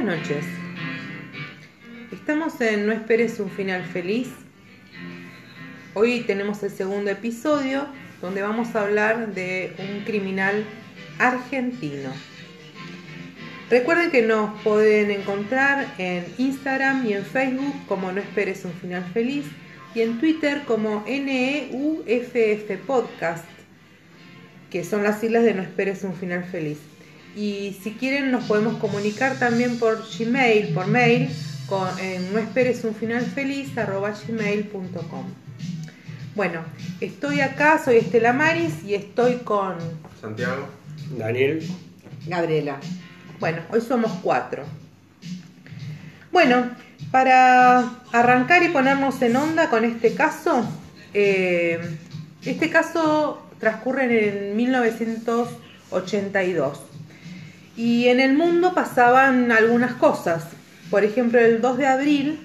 Buenas noches. Estamos en No esperes un final feliz. Hoy tenemos el segundo episodio donde vamos a hablar de un criminal argentino. Recuerden que nos pueden encontrar en Instagram y en Facebook como No esperes un final feliz y en Twitter como NEUFF Podcast, que son las siglas de No esperes un final feliz. Y si quieren nos podemos comunicar también por Gmail, por mail, con no esperes un final feliz arroba gmail.com. Bueno, estoy acá, soy Estela Maris y estoy con Santiago. Daniel. Gabriela. Bueno, hoy somos cuatro. Bueno, para arrancar y ponernos en onda con este caso, eh, este caso transcurre en 1982 y en el mundo pasaban algunas cosas. Por ejemplo, el 2 de abril,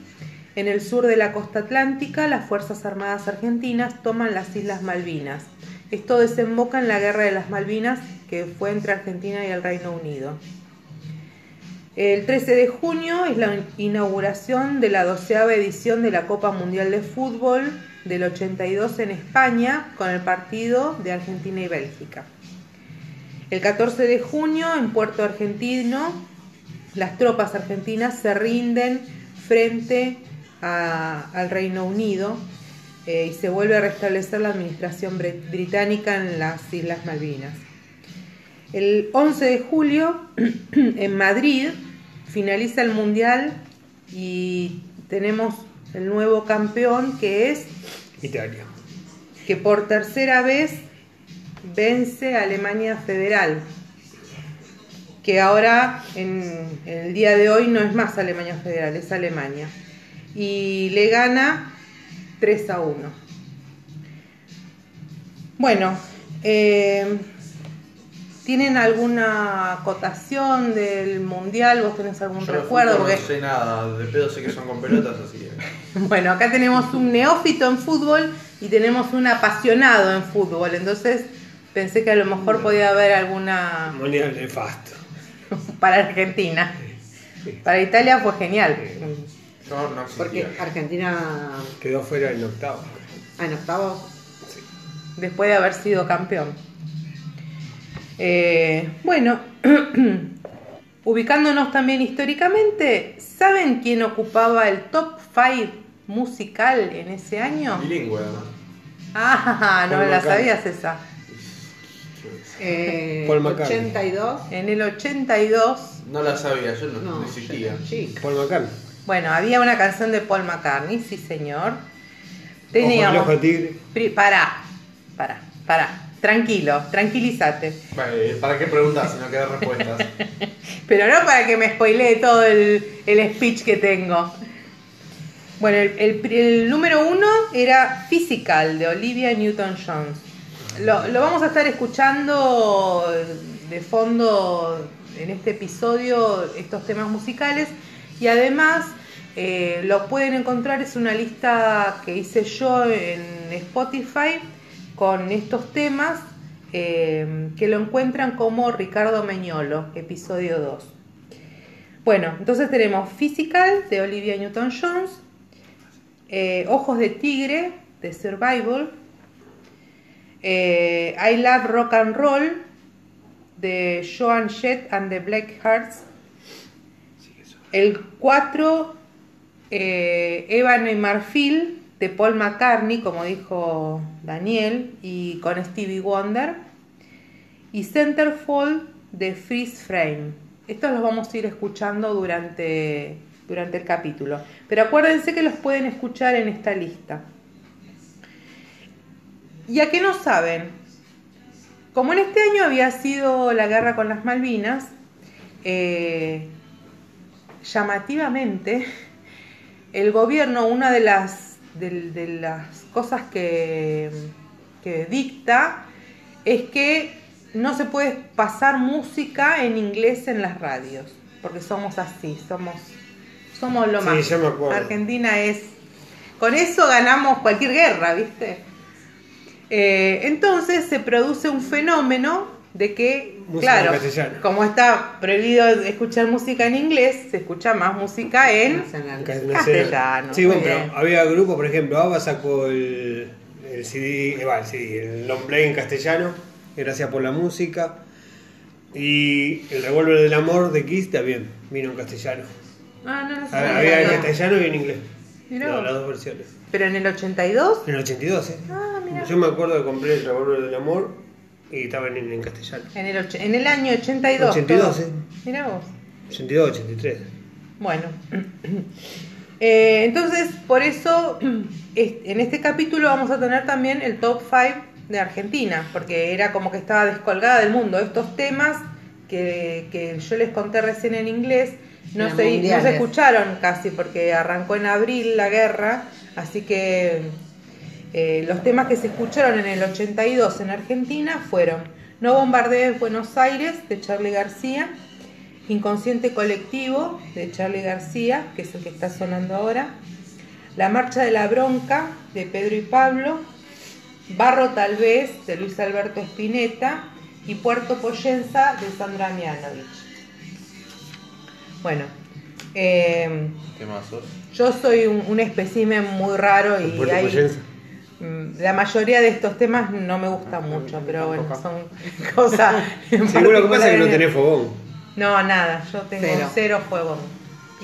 en el sur de la costa atlántica, las Fuerzas Armadas Argentinas toman las Islas Malvinas. Esto desemboca en la Guerra de las Malvinas, que fue entre Argentina y el Reino Unido. El 13 de junio es la inauguración de la doceava edición de la Copa Mundial de Fútbol del 82 en España con el partido de Argentina y Bélgica. El 14 de junio en Puerto Argentino las tropas argentinas se rinden frente al Reino Unido eh, y se vuelve a restablecer la administración británica en las Islas Malvinas. El 11 de julio, en Madrid, finaliza el Mundial y tenemos el nuevo campeón que es Italia. Que por tercera vez vence a Alemania Federal. Que ahora, en, el día de hoy, no es más Alemania Federal, es Alemania. Y le gana 3 a 1. Bueno, eh, ¿Tienen alguna acotación del mundial? ¿Vos tenés algún recuerdo? No sé nada, de pedo sé que son con pelotas, así Bueno, acá tenemos un neófito en fútbol y tenemos un apasionado en fútbol, entonces pensé que a lo mejor podía haber alguna... Mundial nefasto. Para Argentina. Para Italia fue genial. No, no Porque Argentina... Quedó fuera en octavo. Ah, en octavo. Sí. Después de haber sido campeón. Eh, bueno, ubicándonos también históricamente, ¿saben quién ocupaba el top 5 musical en ese año? Bilingüe, Ah, no la sabías esa. Eh, Paul 82. En el 82. No la sabía, yo no, existía. Paul McCartney. Bueno, había una canción de Paul McCartney, sí señor. Teníamos. Ojo, tigre. Pará, pará, pará. Tranquilo, tranquilízate. ¿Para qué preguntas si no quedan respuestas? Pero no para que me spoilee todo el, speech que tengo. Bueno, el, número uno era Physical de Olivia Newton-Jones. Lo, vamos a estar escuchando de fondo en este episodio, estos temas musicales. Y además eh, lo pueden encontrar, es una lista que hice yo en Spotify con estos temas eh, que lo encuentran como Ricardo Meñolo, episodio 2. Bueno, entonces tenemos Physical de Olivia Newton-Jones, eh, Ojos de Tigre de Survival, eh, I Love Rock and Roll de Joan Jett and the Black Hearts, el 4 Ébano y Marfil de Paul McCartney, como dijo Daniel, y con Stevie Wonder, y Centerfold de Freeze Frame. Estos los vamos a ir escuchando durante, durante el capítulo. Pero acuérdense que los pueden escuchar en esta lista. Y a qué no saben, como en este año había sido la guerra con las Malvinas, eh, llamativamente, el gobierno, una de las de, las cosas que, que dicta es que no se puede pasar música en inglés en las radios, porque somos así, somos, somos lo más. Argentina es. Con eso ganamos cualquier guerra, ¿viste? Eh, entonces se produce un fenómeno de que, Música claro, como está prohibido escuchar música en inglés, se escucha más música en... Nacional. Castellano, Sí, bueno, bien. pero había grupos, por ejemplo, ABBA sacó el, el CD, eh, va, el CD, el long play en castellano, gracias por la música. Y el revólver del amor de Kiss también vino en castellano. Ah, no, no sé. Había en No. castellano y en inglés. Mirá No, las dos versiones. Pero en el 82... En el 82, ¿eh? Ah. Yo me acuerdo que compré el revólver del amor y estaban en, en castellano. En el, en el año 82. 82, todo. sí. Mirá vos. 82, 83. Bueno, Eh, entonces por eso es- en este capítulo vamos a tener también el top 5 de Argentina, porque era como que estaba descolgada del mundo. Estos temas que, que yo les conté recién en inglés no se, no se escucharon casi, porque arrancó en abril la guerra, así que eh, los temas que se escucharon en el 82 en Argentina fueron No bombardees Buenos Aires de Charlie García, Inconsciente Colectivo de Charlie García, que es el que está sonando ahora, La Marcha de la Bronca de Pedro y Pablo, Barro Tal vez de Luis Alberto Spinetta y Puerto Poyenza de Sandra Mianovich. Bueno, eh, ¿Qué más sos? yo soy un, un espécimen muy raro y hay- Poyenza. Mm, La mayoría de estos temas no me gustan mucho, pero bueno, son cosas. Seguro que pasa es que no tenés fogón. No, nada, yo tengo Cero. Yo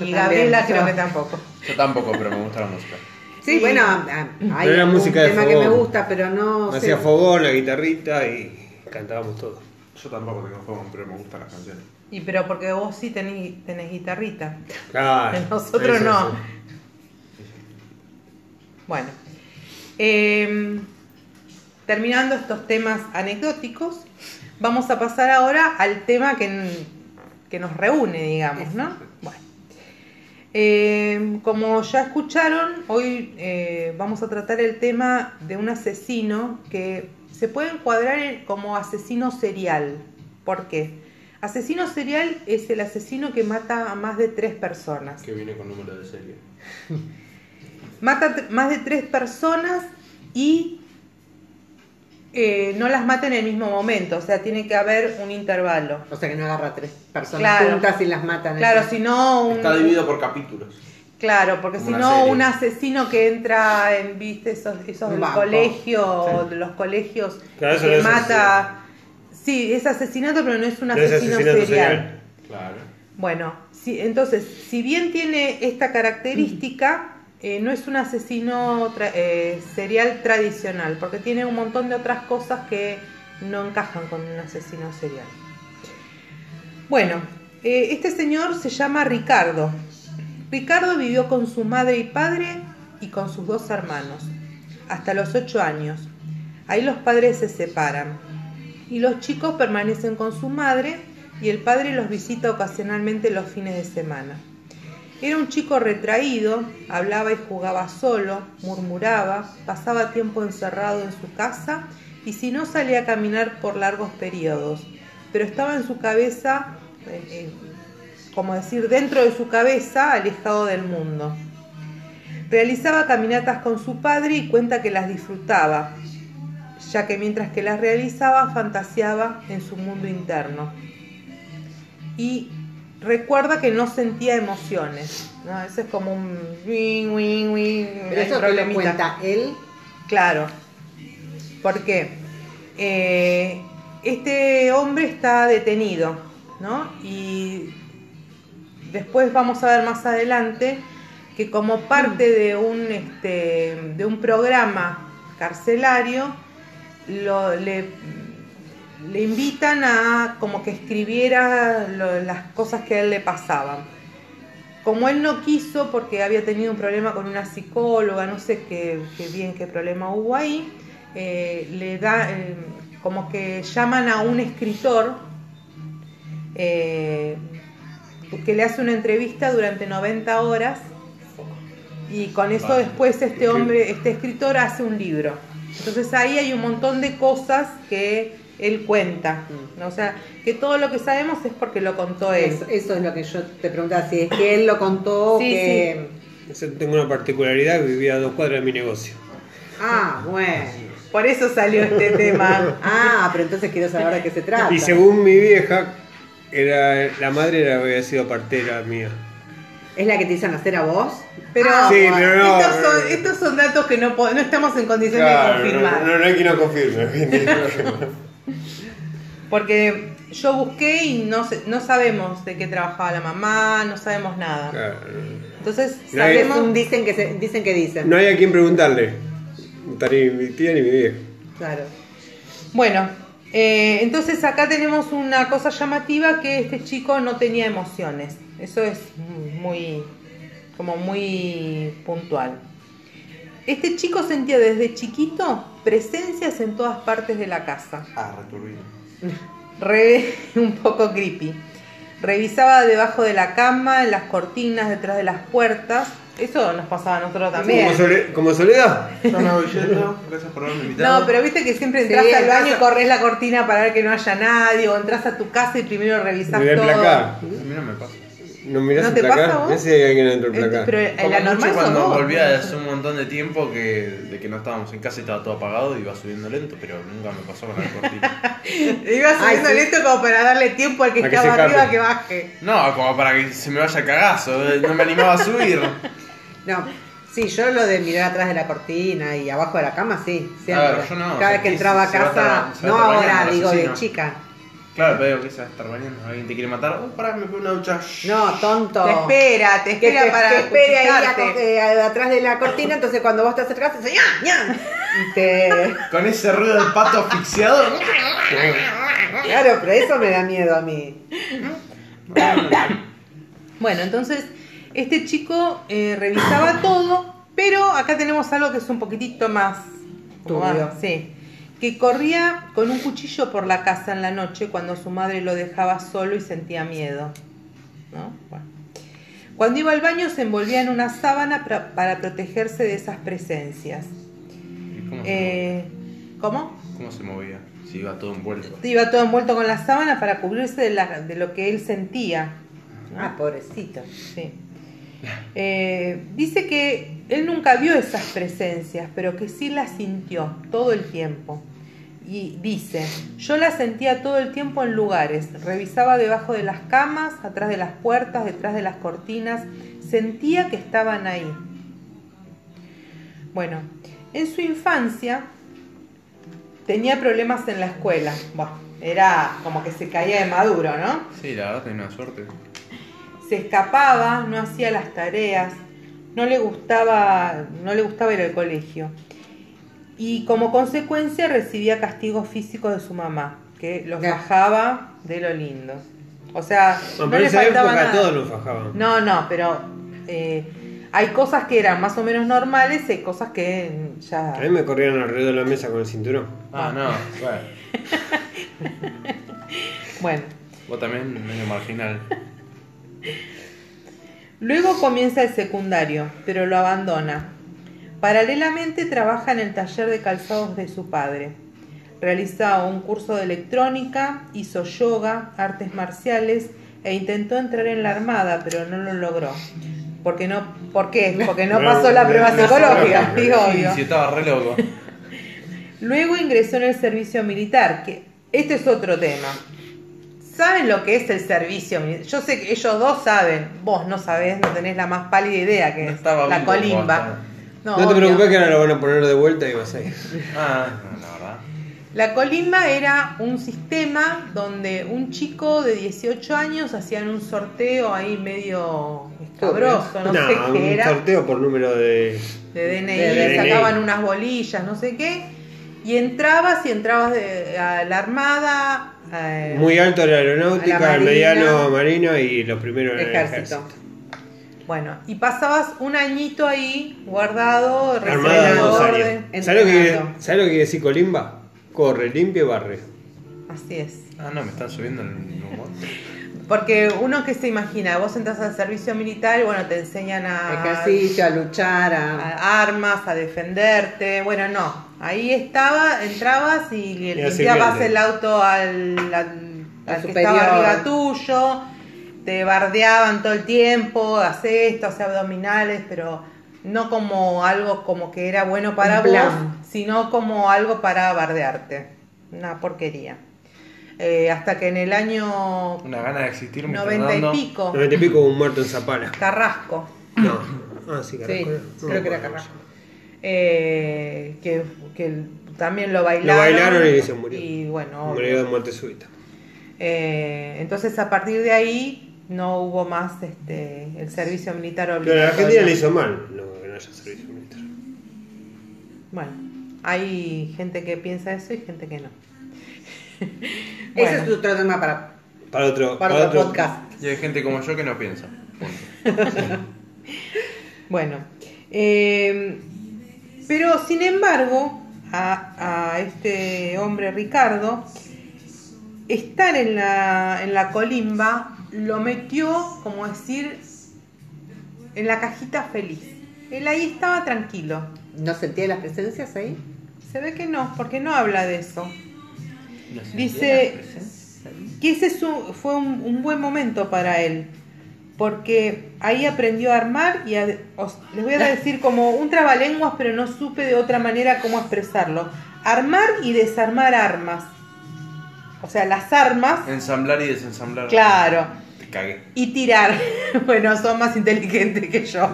Y también, Gabriela creo que tampoco. Yo tampoco, pero me gusta la música. Sí, bueno, ah, hay Pero era un música de tema que me fogón. gusta, pero no sé. Hacía fogón, la guitarrita y cantábamos todo. Yo tampoco tengo juego, pero me gustan las canciones. Y pero porque vos sí tenés, tenés guitarrita. Claro. Nosotros eso, no. eso. Bueno, em, terminando estos temas anecdóticos, vamos a pasar ahora al tema que, que nos reúne, digamos, ¿no? Bueno, Em, como ya escucharon, hoy eh, vamos a tratar el tema de un asesino que se puede encuadrar en- como asesino serial. ¿Por qué? Asesino serial es el asesino que mata a más de tres personas. Que viene con número de serie. Mata más de tres personas y eh, no las mata en el mismo momento, o sea, tiene que haber un intervalo. O sea que no agarra tres personas Claro. juntas y las matan. Claro, así. si no un, Está dividido por capítulos. claro, porque si no un asesino que entra en viste esos, esos Un del colegio, Sí. de los colegios Claro, eso que no es mata, sí, es asesinato, pero no es un No es asesino, serial. Claro. Bueno, sí, entonces, si bien tiene esta característica, eh, no es un asesino eh, serial tradicional, porque tiene un montón de otras cosas que no encajan con un asesino serial. Bueno, eh, este señor se llama Ricardo. Ricardo vivió con su madre y padre y con sus dos hermanos, hasta los ocho años. Ahí los padres se separan y los chicos permanecen con su madre y el padre los visita ocasionalmente los fines de semana. Era un chico retraído, hablaba y jugaba solo, murmuraba, pasaba tiempo encerrado en su casa y si no salía a caminar por largos periodos, pero estaba en su cabeza, eh, eh, como decir, dentro de su cabeza, alejado del mundo. Realizaba caminatas con su padre y cuenta que las disfrutaba, ya que mientras que las realizaba fantaseaba en su mundo interno. Y recuerda que no sentía emociones. ¿no? Ese es como un... Pero hay eso te lo problemita. cuenta él. Claro. ¿Por qué? Eh, este hombre está detenido, ¿no? Y después vamos a ver más adelante que como parte de un, este, de un programa carcelario, lo- le, le invitan a como que escribiera lo- las cosas que a él le pasaban. Como él no quiso porque había tenido un problema con una psicóloga, no sé qué, qué bien qué problema hubo ahí, eh, le da eh, como que llaman a un escritor eh, que le hace una entrevista durante 90 horas y con eso Vale. después este hombre, este escritor hace un libro. Entonces ahí hay un montón de cosas que él cuenta, ¿no? o sea, que todo lo que sabemos es porque lo contó él. Eso, eso es lo que yo te preguntaba, si es que él lo contó o Sí, que... Yo tengo una particularidad, vivía a dos cuadras de mi negocio. Ah, bueno. Por eso salió este tema. Ah, pero entonces quiero saber de qué se trata. Y según mi vieja, era la madre era, había sido partera mía. ¿Es la que te hizo nacer a vos? Pero, Ah, Sí, pero no. estos, son, estos son datos que no, no estamos en condiciones de confirmar. no, no, no hay quien lo confirme. Porque yo busqué y no, no sabemos de qué trabajaba la mamá, no sabemos nada. Claro. Entonces No hay- Es sabemos... dicen que se- dicen que dicen. No hay a quien preguntarle. Ni mi tía ni mi vieja. Claro. Bueno, eh, entonces acá tenemos una cosa llamativa que este chico no tenía emociones. Eso es muy, como muy puntual. Este chico sentía desde chiquito presencias en todas partes de la casa. Ah, returbino. Re, un poco creepy. Revisaba debajo de la cama, en las cortinas, detrás de las puertas. Eso nos pasaba a nosotros también. Como, sole- como soledad. Yo me voy yendo, gracias por haberme invitado. No, pero viste que siempre entras Sí, al baño y corres la cortina para ver que no haya nadie, o entras a tu casa y primero revisas todo. A mí no me pasa. ¿No mirás ¿No el te placar? pasa a vos? Si hay alguien dentro del placar. pero en Como la normal cuando vos. volvía de hace un montón de tiempo que, de que no estábamos en casa y estaba todo apagado, iba subiendo lento, pero nunca me pasó con la cortina. Ibas Ay, subiendo sí. lento como para darle tiempo al que A que estaba se arriba escape. que baje. No, como para que se me vaya cagazo, eh, no me animaba a subir. No, sí, yo lo de mirar atrás de la cortina y abajo de la cama, sí, siempre. A ver, yo no, Cada vez o que sea, entraba a se va a casa, estar- se va no a ahora, el digo, de chica. Claro, pero digo que se va a estar bañando, alguien te quiere matar, oh, pará, me pego una ducha. No, tonto. Te espera, te Que, espera te- para que espere ahí eh, atrás de la cortina, entonces cuando vos te acercás, dice ¡ña! ¡ña! Y te... Con ese ruido del pato asfixiado. Claro, pero eso me da miedo a mí. Bueno, entonces este chico eh, revisaba todo, pero acá tenemos algo que es un poquitito más como Turbio. más- sí, que corría con un cuchillo por la casa en la noche cuando su madre lo dejaba solo y sentía miedo. ¿no? Bueno. Cuando iba al baño se envolvía en una sábana pra- para protegerse de esas presencias. ¿Y ¿Cómo, se Eh, ¿Cómo? movía? ¿Cómo se movía? Si iba todo envuelto. Iba todo envuelto con la sábana para cubrirse de, la- de lo que él sentía. ¿no? Ah, pobrecito. Sí. Eh, dice que él nunca vio esas presencias, pero que sí las sintió todo el tiempo. Y dice, yo las sentía todo el tiempo en lugares, revisaba debajo de las camas, atrás de las puertas, detrás de las cortinas, sentía que estaban ahí. Bueno, en su infancia tenía problemas en la escuela. Era como que se caía de maduro, ¿no? Sí, la verdad tenía una suerte. Se escapaba, no hacía las tareas, no le gustaba, no le gustaba ir al colegio. Y como consecuencia recibía castigos físicos de su mamá, que los Ya. bajaba de lo lindo. O sea, No, no, le esa faltaba época nada. todos nos fajaban. No, no, pero eh, hay cosas que eran más o menos normales y hay cosas que ya... A mí me corrían alrededor de la mesa con el cinturón. Ah, no, bueno. Bueno, Vos también medio marginal. Luego comienza el secundario, pero lo abandona. Paralelamente trabaja en el taller de calzados de su padre. Realiza un curso de electrónica, hizo yoga, artes marciales e intentó entrar en la armada, pero no lo logró. Porque no, ¿Por qué? Porque no pasó la prueba psicológica, digo obvio. sí, estaba re loco. Luego ingresó en el servicio militar, que este es otro tema. ¿Saben lo que es el servicio? Yo sé que ellos dos saben, vos no sabés, no tenés la más pálida idea que No es la colimba. No, te preocupes que ahora lo van a poner de vuelta y vas a ir. Ah, no, la verdad. La colimba era un sistema donde un chico de 18 años hacían un sorteo ahí medio escabroso, no, sé un qué era, sorteo por número de. de DNI, De DNI. sacaban unas bolillas, no sé qué, y entrabas y entrabas de- a la armada. Muy alto A la aeronáutica, marina. mediano marino y los primeros era el Ejército. Bueno, y pasabas un añito ahí guardado, Armada dos años. ¿Sabes lo, que, entrenando. ¿Sabes lo que quiere decir colimba? Corre, limpia y barre. Así es. Ah, no, me están subiendo el humor. Porque uno que se imagina, vos entras al servicio militar y bueno, te enseñan a Ejercicio, a luchar, a... a armas, a defenderte. Bueno, no. Ahí estaba, entrabas y limpiabas sirviente. el auto al, al, Al al que superior. estaba arriba tuyo. Te bardeaban todo el tiempo, hace esto, hace abdominales, pero No como algo como que era bueno para vos, sino como algo para bardearte. Una porquería. Eh, hasta que en el año Una gana de existir, Mr. 90 y pico, Noventa y pico un muerto en Zapala. Carrasco, No. Ah, sí, Sí. No creo que era me. Carrasco. eh, que, que también lo bailaron. bailaron y se murió. Y bueno, Murió de muerte súbita. Eh, entonces a partir de ahí no hubo más este, el servicio militar Pero obligatorio. la Argentina le hizo mal no, que no haya servicio militar. Bueno, hay gente que piensa eso y gente que no. Ese es otro tema para, Para otro, para otro podcast. Y hay gente como yo que no piensa. Bueno, eh, pero sin embargo, a, a este hombre Ricardo, estar en la, en la colimba lo metió, como decir, en la cajita feliz. Él ahí estaba tranquilo. ¿No sentía las presencias ahí? Se ve que no, porque no habla de eso. Dice que ese es un- fue un, un buen momento para él, porque ahí aprendió a armar y a- os- les voy a decir como un trabalenguas, pero no supe de otra manera cómo expresarlo. Armar y desarmar armas. O sea, las armas, Ensamblar y desensamblar. claro, Te cagué. y tirar. bueno, son más inteligentes que yo.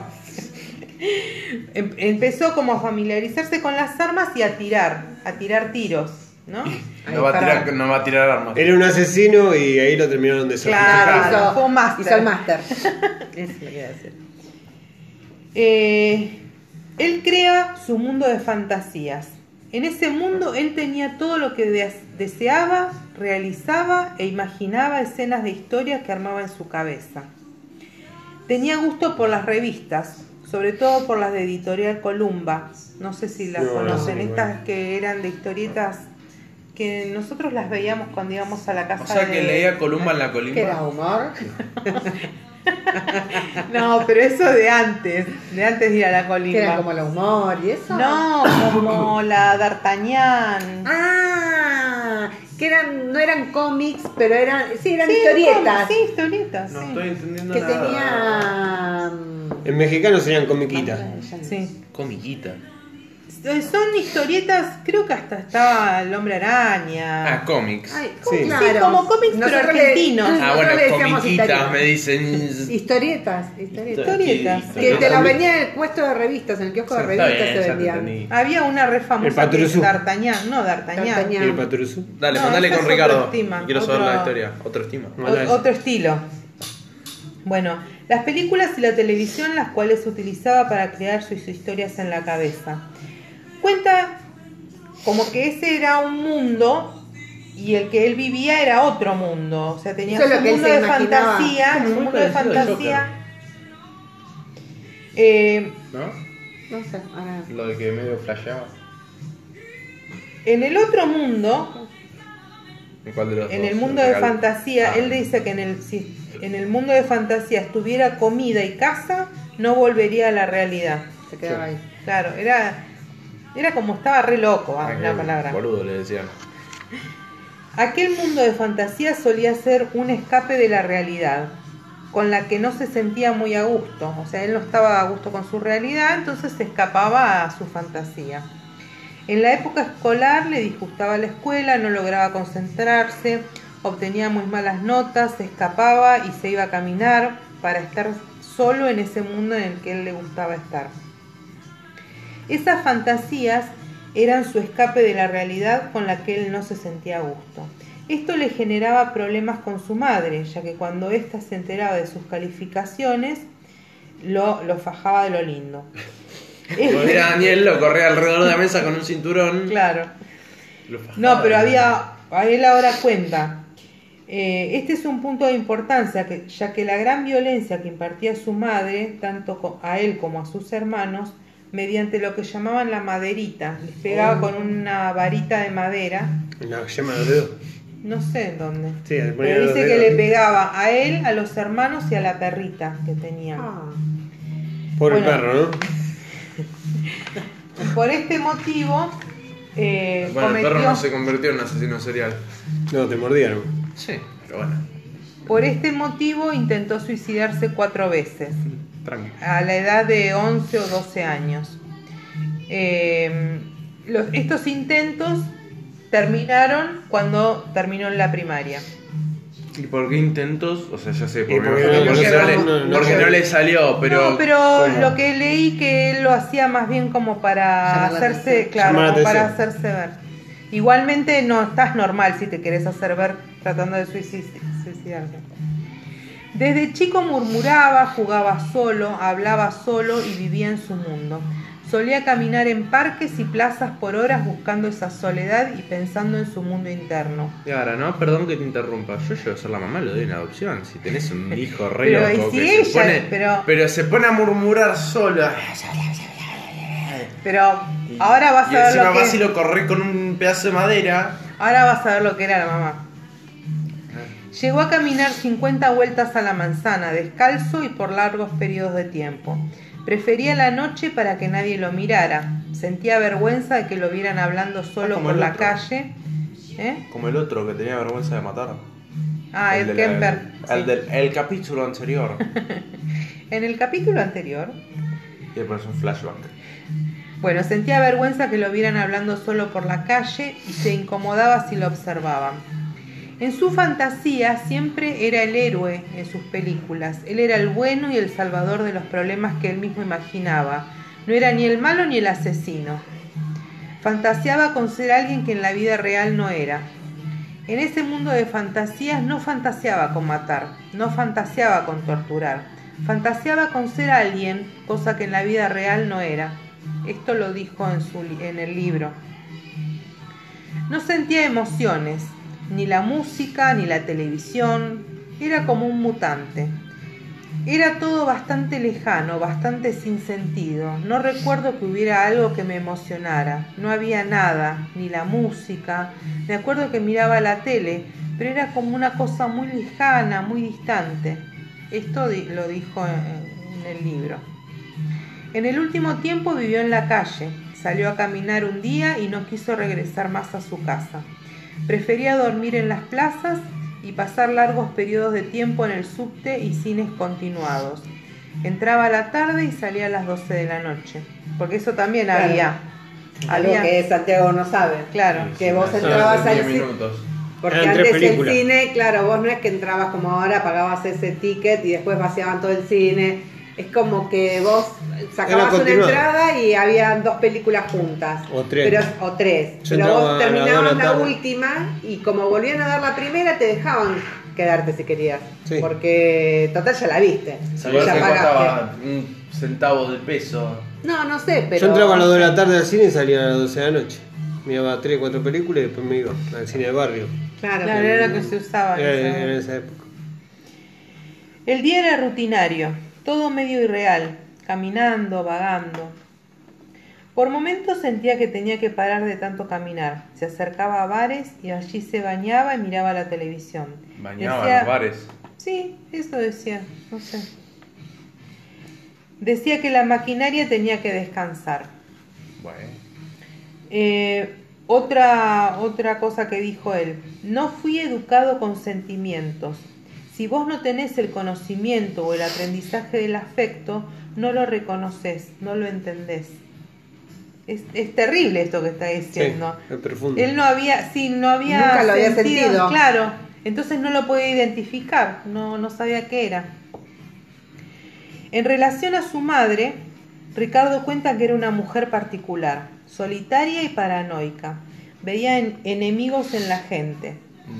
Em- Empezó como a familiarizarse con las armas y a tirar, a tirar tiros, ¿no? No va, a tirar, no va a tirar armas. Era un asesino y ahí lo terminaron de Claro. un máster. Hizo el máster. Eh, él crea su mundo de fantasías. En ese mundo él tenía todo lo que de- deseaba, realizaba e imaginaba escenas de historias que armaba en su cabeza. Tenía gusto por las revistas, sobre todo por las de Editorial Columba. No sé si las No, no conocen, estas que eran de historietas que nosotros las veíamos cuando íbamos a la casa O sea que de- leía Columba en la ¿Qué era humor? No, pero eso de antes, de antes de ir a la ¿Que colimba. era como el humor y eso? No, como la D'Artagnan. Ah, que eran, no eran cómics, pero eran, sí, eran Sí, historietas. Sí, historietas, No sí. estoy entendiendo Que nada. tenía. mm, En mexicano serían comiquitas. Sí. Comiquita. Son historietas, creo que hasta estaba el hombre araña. Ah, cómics. Ay, Sí. Sí, como cómics, pero le- argentinos. Ah, bueno, comiquitas, historietas. me dicen. Historietas, historietas. Historietas. Que te las vendían en el puesto de revistas, en el kiosco de revistas bien, se vendían. Había una re El famosa Patrusú. D'Artagnan, no D'Artagnan. Y el Patrusú. Dale, No, mandale con Ricardo. estima, Quiero saber otro- la historia. Otro estima. O- otro estilo. Bueno, las películas y la televisión las cuales utilizaba para crear sus historias en la cabeza. Cuenta como que ese era un mundo y el que él vivía era otro mundo. O sea, tenía Eso es su mundo de fantasía, su mundo de fantasía. Eh, ¿No? No sé, ahora. Lo de que medio flasheaba. en el otro mundo, ¿En cuál de los en dos? el mundo de fantasía, Ah. él dice que en el, si en el mundo de fantasía estuviera comida y casa, no volvería a la realidad. Se quedaba Sí. ahí. Claro, era, era como estaba re loco, ah, la palabra. Boludo le decían. Aquel mundo de fantasía solía ser un escape de la realidad, con la que no se sentía muy a gusto. O sea, él no estaba a gusto con su realidad, entonces se escapaba a su fantasía. En la época escolar le disgustaba la escuela, no lograba concentrarse, obtenía muy malas notas, se escapaba y se iba a caminar para estar solo en ese mundo en el que él le gustaba estar. Esas fantasías eran su escape de la realidad con la que él no se sentía a gusto. Esto le generaba problemas con su madre, ya que cuando ésta se enteraba de sus calificaciones, lo, lo fajaba de lo lindo. Era Daniel, lo corría alrededor de la mesa con un cinturón. claro. No, pero había, a él ahora cuenta. eh, este es un punto de importancia, que, ya que la gran violencia que impartía su madre, tanto a él como a sus hermanos, mediante lo que llamaban la maderita, les pegaba con una varita de madera, En la yema de los dedos. no sé en dónde. Sí, Pero dice que le pegaba a él, a los hermanos y a la perrita que tenía. Ah, Pobre Bueno. perro, ¿no? Por este motivo, eh, Bueno, el perro no se convirtió en un asesino serial. No, te mordieron. Sí, pero bueno. Por este motivo intentó suicidarse cuatro veces. A la edad de 11 o 12 años. Eh, los- estos intentos terminaron cuando terminó la primaria. ¿Y por qué intentos? O sea, ya sé, porque, porque porque no- no, porque le, no- no- porque no- no le salió, pero... no, pero ¿cómo? lo que leí que él lo hacía más bien como para hacerse, claro, como para hacerse ver. Igualmente no estás normal si te querés hacer ver tratando de suicid- suicidarte. Desde chico murmuraba, jugaba solo, hablaba solo y vivía en su mundo. Solía caminar en parques y plazas por horas buscando esa soledad y pensando en su mundo interno. Y ahora, ¿no? Perdón que te interrumpa. Yo llego a ser la mamá, lo doy en adopción. Si tenés un hijo re Pero, ¿y loco que se pone... Pero- se pone a murmurar solo. Pero ahora vas y a ver lo que vas y lo corres con un pedazo de madera. ahora vas a ver lo que era la mamá. Llegó a caminar 50 vueltas a la manzana, descalzo y por largos periodos de tiempo. Prefería la noche para que nadie lo mirara. Sentía vergüenza de que lo vieran hablando solo como por el la calle. ¿Eh? Como el otro que tenía vergüenza de matar. Ah, de la- Kemper. El, sí. del el capítulo anterior. En el capítulo anterior, y después un flashback. bueno, sentía vergüenza que lo vieran hablando solo por la calle y se incomodaba si lo observaban. En su fantasía siempre era el héroe en sus películas. Él era el bueno y el salvador de los problemas que él mismo imaginaba. No era ni el malo ni el asesino. Fantaseaba con ser alguien que en la vida real no era. En ese mundo de fantasías no fantaseaba con matar, no fantaseaba con torturar. Fantaseaba con ser alguien, cosa que en la vida real no era. Esto lo dijo en, su, en el libro. No sentía emociones, ni la música, ni la televisión. Era como un mutante. Era todo bastante lejano, bastante sin sentido. No recuerdo que hubiera algo que me emocionara. No había nada, ni la música. Me acuerdo que miraba la tele, pero era como una cosa muy lejana, muy distante. Esto lo dijo en el libro. En el último tiempo vivió en la calle. Salió a caminar un día y no quiso regresar más a su casa. Prefería dormir en las plazas y pasar largos periodos de tiempo en el subte y cines continuados. Entraba a la tarde y salía a las 12 de la noche. Porque eso también Claro. había. Algo Había, que Santiago no sabe. claro. Que vos entrabas al 10 cine. minutos. Porque Eran antes el cine, claro, vos no es que entrabas como ahora, pagabas ese ticket y después vaciaban todo el cine. Es como que vos sacabas una entrada y habían dos películas juntas. O tres. Pero, o tres. Yo pero vos terminabas la última y como volvían a dar la primera, te dejaban quedarte si querías. Sí. Porque total ya la viste. Ya que costaba un centavo de peso. No, no sé, pero. Yo entraba a las 2 de la tarde al cine y salía a las 12 de la noche. Miraba 3, 4 películas y después me iba al cine del barrio. Claro, Claro, era lo que se usaba. era en esa época. El día era rutinario, todo medio irreal, caminando, vagando. Por momentos sentía que tenía que parar de tanto caminar. Se acercaba a bares y allí se bañaba y miraba la televisión. Bañaba Decía- en los bares. Sí, eso decía, no sé. Decía que la maquinaria tenía que descansar. Bueno. Eh, otra, otra cosa que dijo él, no fui educado con sentimientos. Si vos no tenés el conocimiento o el aprendizaje del afecto, no lo reconoces, no lo entendés. Es, es terrible esto que está diciendo. Sí, es profundo. Él no había, sí, no había Nunca lo había sentido. Claro, entonces no lo podía identificar, no, no sabía qué era. En relación a su madre, Ricardo cuenta que era una mujer particular, solitaria y paranoica. Veía en- enemigos en la gente.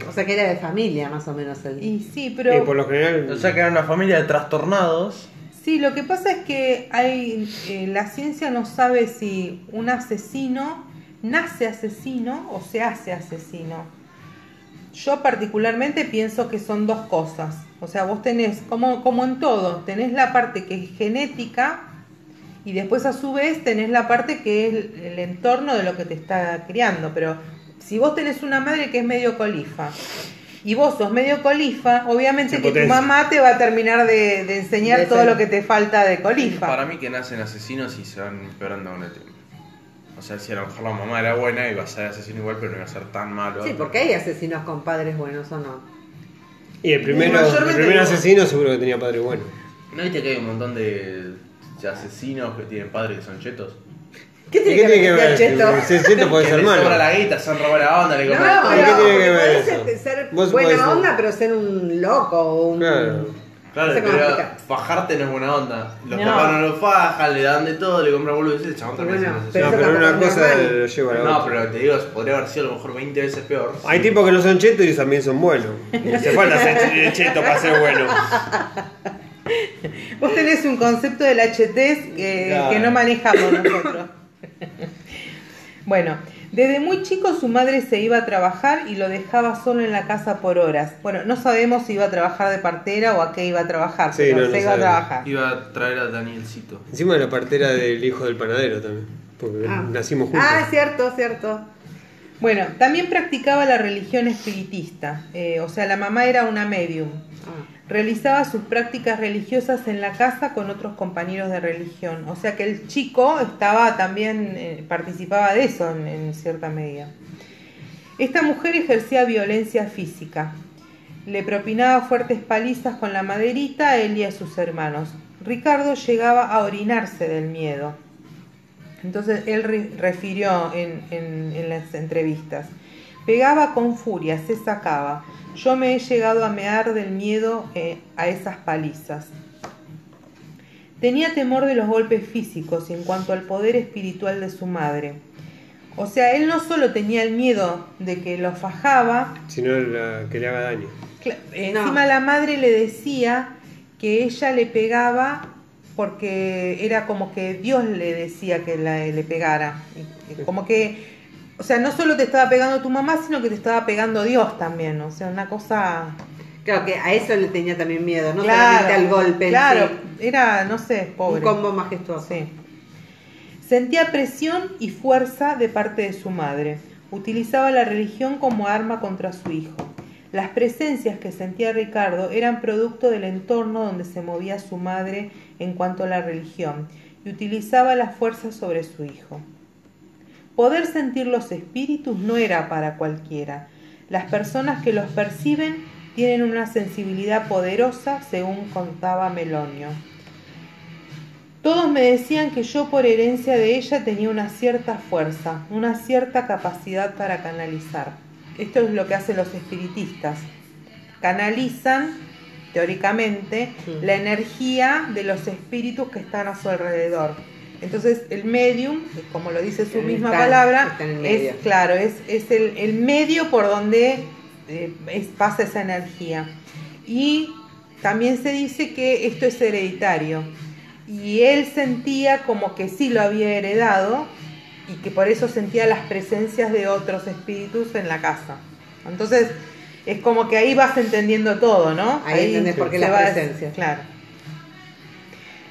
O sea que era de familia, más o menos. El... Y sí, Y pero por lo general. O sea que era una familia de trastornados. sí, lo que pasa es que hay eh, la ciencia no sabe si un asesino nace asesino o se hace asesino. Yo particularmente pienso que son dos cosas. O sea, vos tenés, como, como en todo, tenés la parte que es genética y después a su vez tenés la parte que es el, el entorno de lo que te está criando. Pero si vos tenés una madre que es medio colifa y vos sos medio colifa, obviamente que tu mamá te va a terminar de, de enseñar De todo ser- lo que te falta de colifa. Para mí que nacen asesinos y se van empeorando con el tiempo. O sea, si a lo mejor la mamá era buena iba a ser asesino igual, pero no iba a ser tan malo. Sí, porque hay asesinos con padres buenos o no. Y el primero, el primer asesino seguro que tenía padre bueno. ¿No viste que hay un montón de, de asesinos que tienen padres que son chetos? ¿Qué ¿Y tiene qué que tiene que ver ver? el cheto? Si el cheto puede que ser les sobra malo. la guita, se han robado la onda, le No, compran ¿y todo. qué pero tiene que ver ser, Vos buena podés- onda, pero ser un loco o un... Claro. Claro, No sé pero fajarte no es buena onda. Los No. papás no lo fajan, le dan de todo, le compran boludo y el chabón también Bueno, se Pero no, pero una es cosa lo lleva a la No, otra. pero te digo, podría haber sido a lo mejor 20 veces peor. Hay Sí. tipos que no son chetos y también son buenos. No hace falta ser ch- cheto para ser bueno. Vos tenés un concepto del HT que, Claro. que no manejamos nosotros. bueno, desde muy chico su madre se iba a trabajar y lo dejaba solo en la casa por horas. Bueno, no sabemos si iba a trabajar de partera o a qué iba a trabajar, Sí, pero no, no se iba a trabajar. Iba a traer a Danielcito. Encima de la partera del hijo del panadero también. Porque Ah. nacimos juntos. Ah, cierto, cierto. Bueno, también practicaba la religión espiritista, eh, o sea, la mamá era una medium. Realizaba sus prácticas religiosas en la casa con otros compañeros de religión. O sea que el chico estaba también, eh, participaba de eso en, cierta medida. Esta mujer ejercía violencia física. Le propinaba fuertes palizas con la maderita a él y a sus hermanos. Ricardo llegaba a orinarse del miedo. Entonces él re- refirió en las entrevistas. Pegaba con furia, se sacaba. Yo me he llegado a mear del miedo eh, a esas palizas. Tenía temor de los golpes físicos y en cuanto al poder espiritual de su madre. O sea, él no solo tenía el miedo de que lo fajaba, Si no, la- que le haga daño. No. Encima la madre le decía que ella le pegaba porque era como que Dios le decía que la- le pegara. Como que, o sea, no solo te estaba pegando tu mamá, sino que te estaba pegando Dios también. O sea, una cosa... Claro que a eso le tenía también miedo, no claro, solamente al golpe. Claro, sí. era, no sé, pobre. Un combo majestuoso. Sí. Sentía presión y fuerza de parte de su madre. Utilizaba la religión como arma contra su hijo. Las presencias que sentía Ricardo eran producto del entorno donde se movía su madre en cuanto a la religión y utilizaba la fuerza sobre su hijo. Poder sentir los espíritus no era para cualquiera. Las personas que los perciben tienen una sensibilidad poderosa, según contaba Melonio. Todos me decían que yo por herencia de ella tenía una cierta fuerza, una cierta capacidad para canalizar. Esto es lo que hacen los espiritistas. Canalizan, teóricamente, la energía de los espíritus que están a su alrededor. Entonces el medium, como lo dice su misma palabra, está es claro, es, es el, el medio por donde eh, es- pasa esa energía. Y también se dice que esto es hereditario. Y él sentía como que sí lo había heredado y que por eso sentía las presencias de otros espíritus en la casa. Entonces, es como que ahí vas entendiendo todo, ¿no? Ahí entendés por qué las presencias. Claro.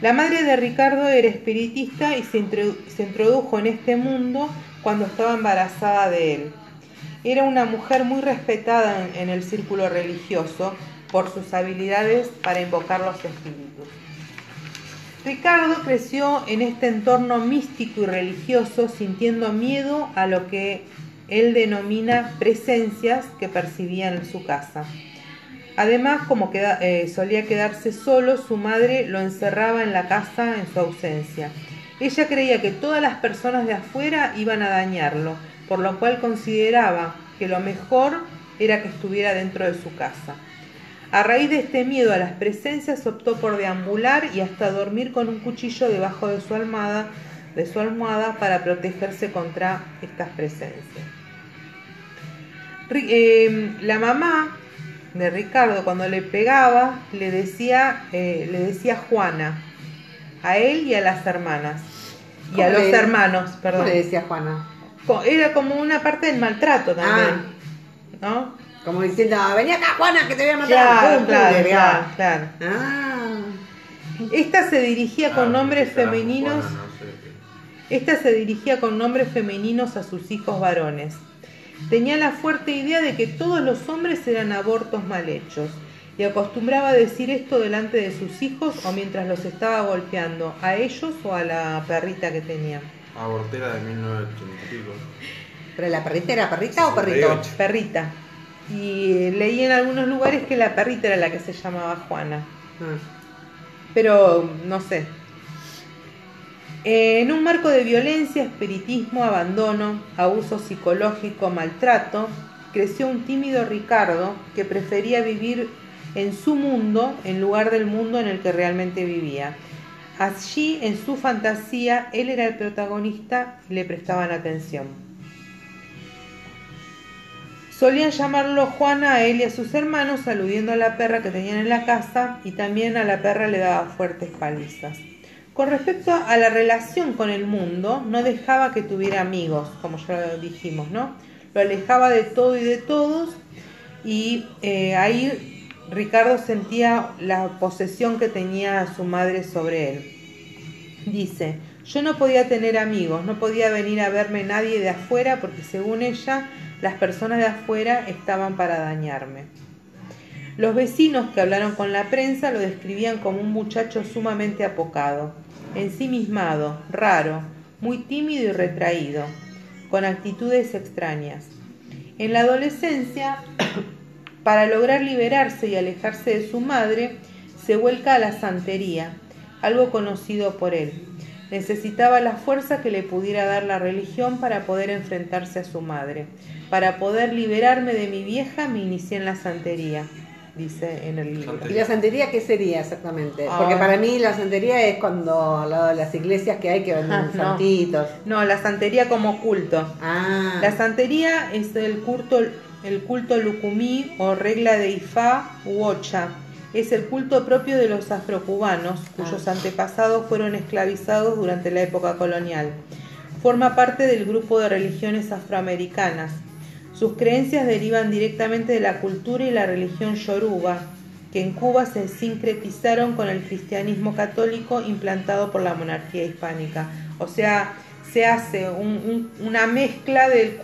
La madre de Ricardo era espiritista y se, introdu- se introdujo en este mundo cuando estaba embarazada de él. Era una mujer muy respetada en, en el círculo religioso por sus habilidades para invocar los espíritus. Ricardo creció en este entorno místico y religioso sintiendo miedo a lo que él denomina presencias que percibía en su casa. Además, como eh, solía quedarse solo, su madre lo encerraba en la casa en su ausencia. Ella creía que todas las personas de afuera iban a dañarlo, por lo cual consideraba que lo mejor era que estuviera dentro de su casa. A raíz de este miedo a las presencias optó por deambular y hasta dormir con un cuchillo debajo de su almohada, de su almohada para protegerse contra estas presencias. Eh, la mamá de Ricardo cuando le pegaba le decía, eh, le decía Juana a él y a las hermanas y a ¿Cómo los le- hermanos, ¿Cómo perdón. le decía Juana? Era como una parte del maltrato también, Ah. ¿no? Como diciendo, vení acá Juana que te voy a matar. Claro, Pum, claro, le claro, claro. Ah. Esta se dirigía con Ah, nombres femeninos. Juana, no sé qué. Esta se dirigía con nombres femeninos a sus hijos varones. Tenía la fuerte idea de que todos los hombres eran abortos mal hechos y acostumbraba a decir esto delante de sus hijos o mientras los estaba golpeando, a ellos o a la perrita que tenía. Abortera de 1980 y pico. ¿Pero la perrita era perrita o perrito? 68. Perrita. Y leí en algunos lugares que la perrita era la que se llamaba Juana. Ah. Pero no sé. En un marco de violencia, espiritismo, abandono, abuso psicológico, maltrato, creció un tímido Ricardo que prefería vivir en su mundo en lugar del mundo en el que realmente vivía. Allí, en su fantasía, él era el protagonista y le prestaban atención. Solían llamarlo Juana a él y a sus hermanos, aludiendo a la perra que tenían en la casa y también a la perra le daba fuertes palizas. Con respecto a la relación con el mundo, no dejaba que tuviera amigos, como ya lo dijimos, ¿no? Lo alejaba de todo y de todos y eh, ahí Ricardo sentía la posesión que tenía su madre sobre él. Dice, yo no podía tener amigos, no podía venir a verme nadie de afuera porque según ella las personas de afuera estaban para dañarme. Los vecinos que hablaron con la prensa lo describían como un muchacho sumamente apocado, ensimismado, raro, muy tímido y retraído, con actitudes extrañas. En la adolescencia, para lograr liberarse y alejarse de su madre, se vuelca a la santería, algo conocido por él. Necesitaba la fuerza que le pudiera dar la religión para poder enfrentarse a su madre. Para poder liberarme de mi vieja me inicié en la santería dice en el libro. ¿Y la santería qué sería exactamente? Ah. Porque para mí la santería es cuando al lado de las iglesias que hay que venden Ah, no. santitos. No, la santería como culto. Ah, La santería es el culto, el culto lucumí o regla de Ifá u Ocha. Es el culto propio de los afrocubanos, cuyos Ah. antepasados fueron esclavizados durante la época colonial. Forma parte del grupo de religiones afroamericanas. Sus creencias derivan directamente de la cultura y la religión yoruba, que en Cuba se sincretizaron con el cristianismo católico implantado por la monarquía hispánica. O sea, se hace un- un- una mezcla del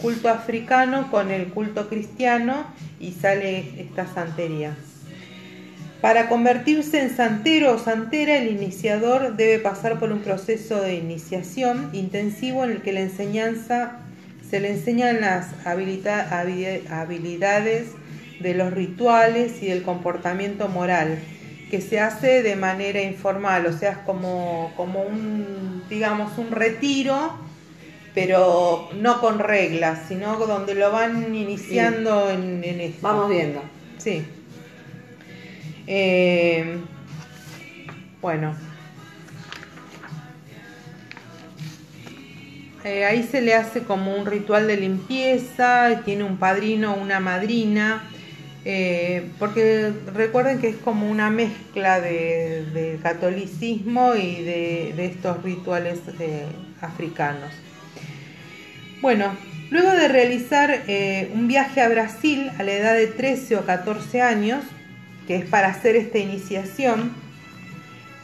culto africano con el culto cristiano y sale esta santería. Para convertirse en santero o santera, el iniciador debe pasar por un proceso de iniciación intensivo en el que la enseñanza se le enseñan las habilita- habilidades de los rituales y del comportamiento moral, que se hace de manera informal, o sea, es como, como un, digamos, un retiro, pero no con reglas, sino donde lo van iniciando en, en esto. vamos viendo. Sí. Eh, bueno. Eh, ahí se le hace como un ritual de limpieza, tiene un padrino, una madrina, eh, porque recuerden que es como una mezcla de, catolicismo y de, estos rituales eh, africanos. Bueno, luego de realizar un viaje a Brasil a la edad de 13 o 14 años, que es para hacer esta iniciación,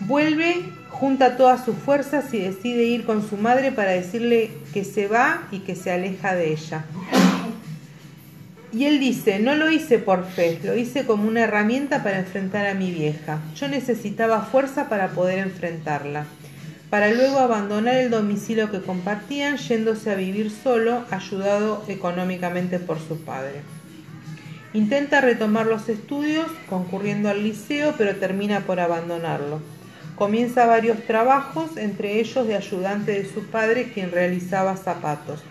vuelve, junta todas sus fuerzas y decide ir con su madre para decirle que se va y que se aleja de ella. Y él dice, no lo hice por fe, lo hice como una herramienta para enfrentar a mi vieja. Yo necesitaba fuerza para poder enfrentarla, para luego abandonar el domicilio que compartían, yéndose a vivir solo, ayudado económicamente por su padre. Intenta retomar los estudios, concurriendo al liceo, pero termina por abandonarlo. Comienza varios trabajos, entre ellos de ayudante de su padre, quien realizaba zapatos.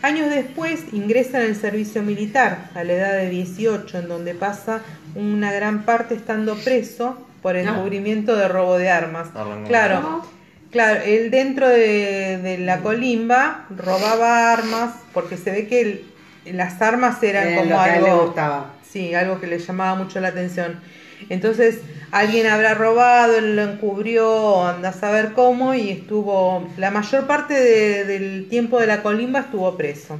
Años después ingresa en el servicio militar, a la edad de 18, en donde pasa una gran parte estando preso por encubrimiento de robo de armas. Arrancó. Claro, claro, él dentro de, de la colimba robaba armas, porque se ve que el- las armas eran Era como lo que a él le algo... gustaba. Sí, algo que le llamaba mucho la atención. Entonces, alguien habrá robado, lo encubrió, anda a saber cómo, y estuvo, la mayor parte de- del tiempo de la colimba estuvo preso.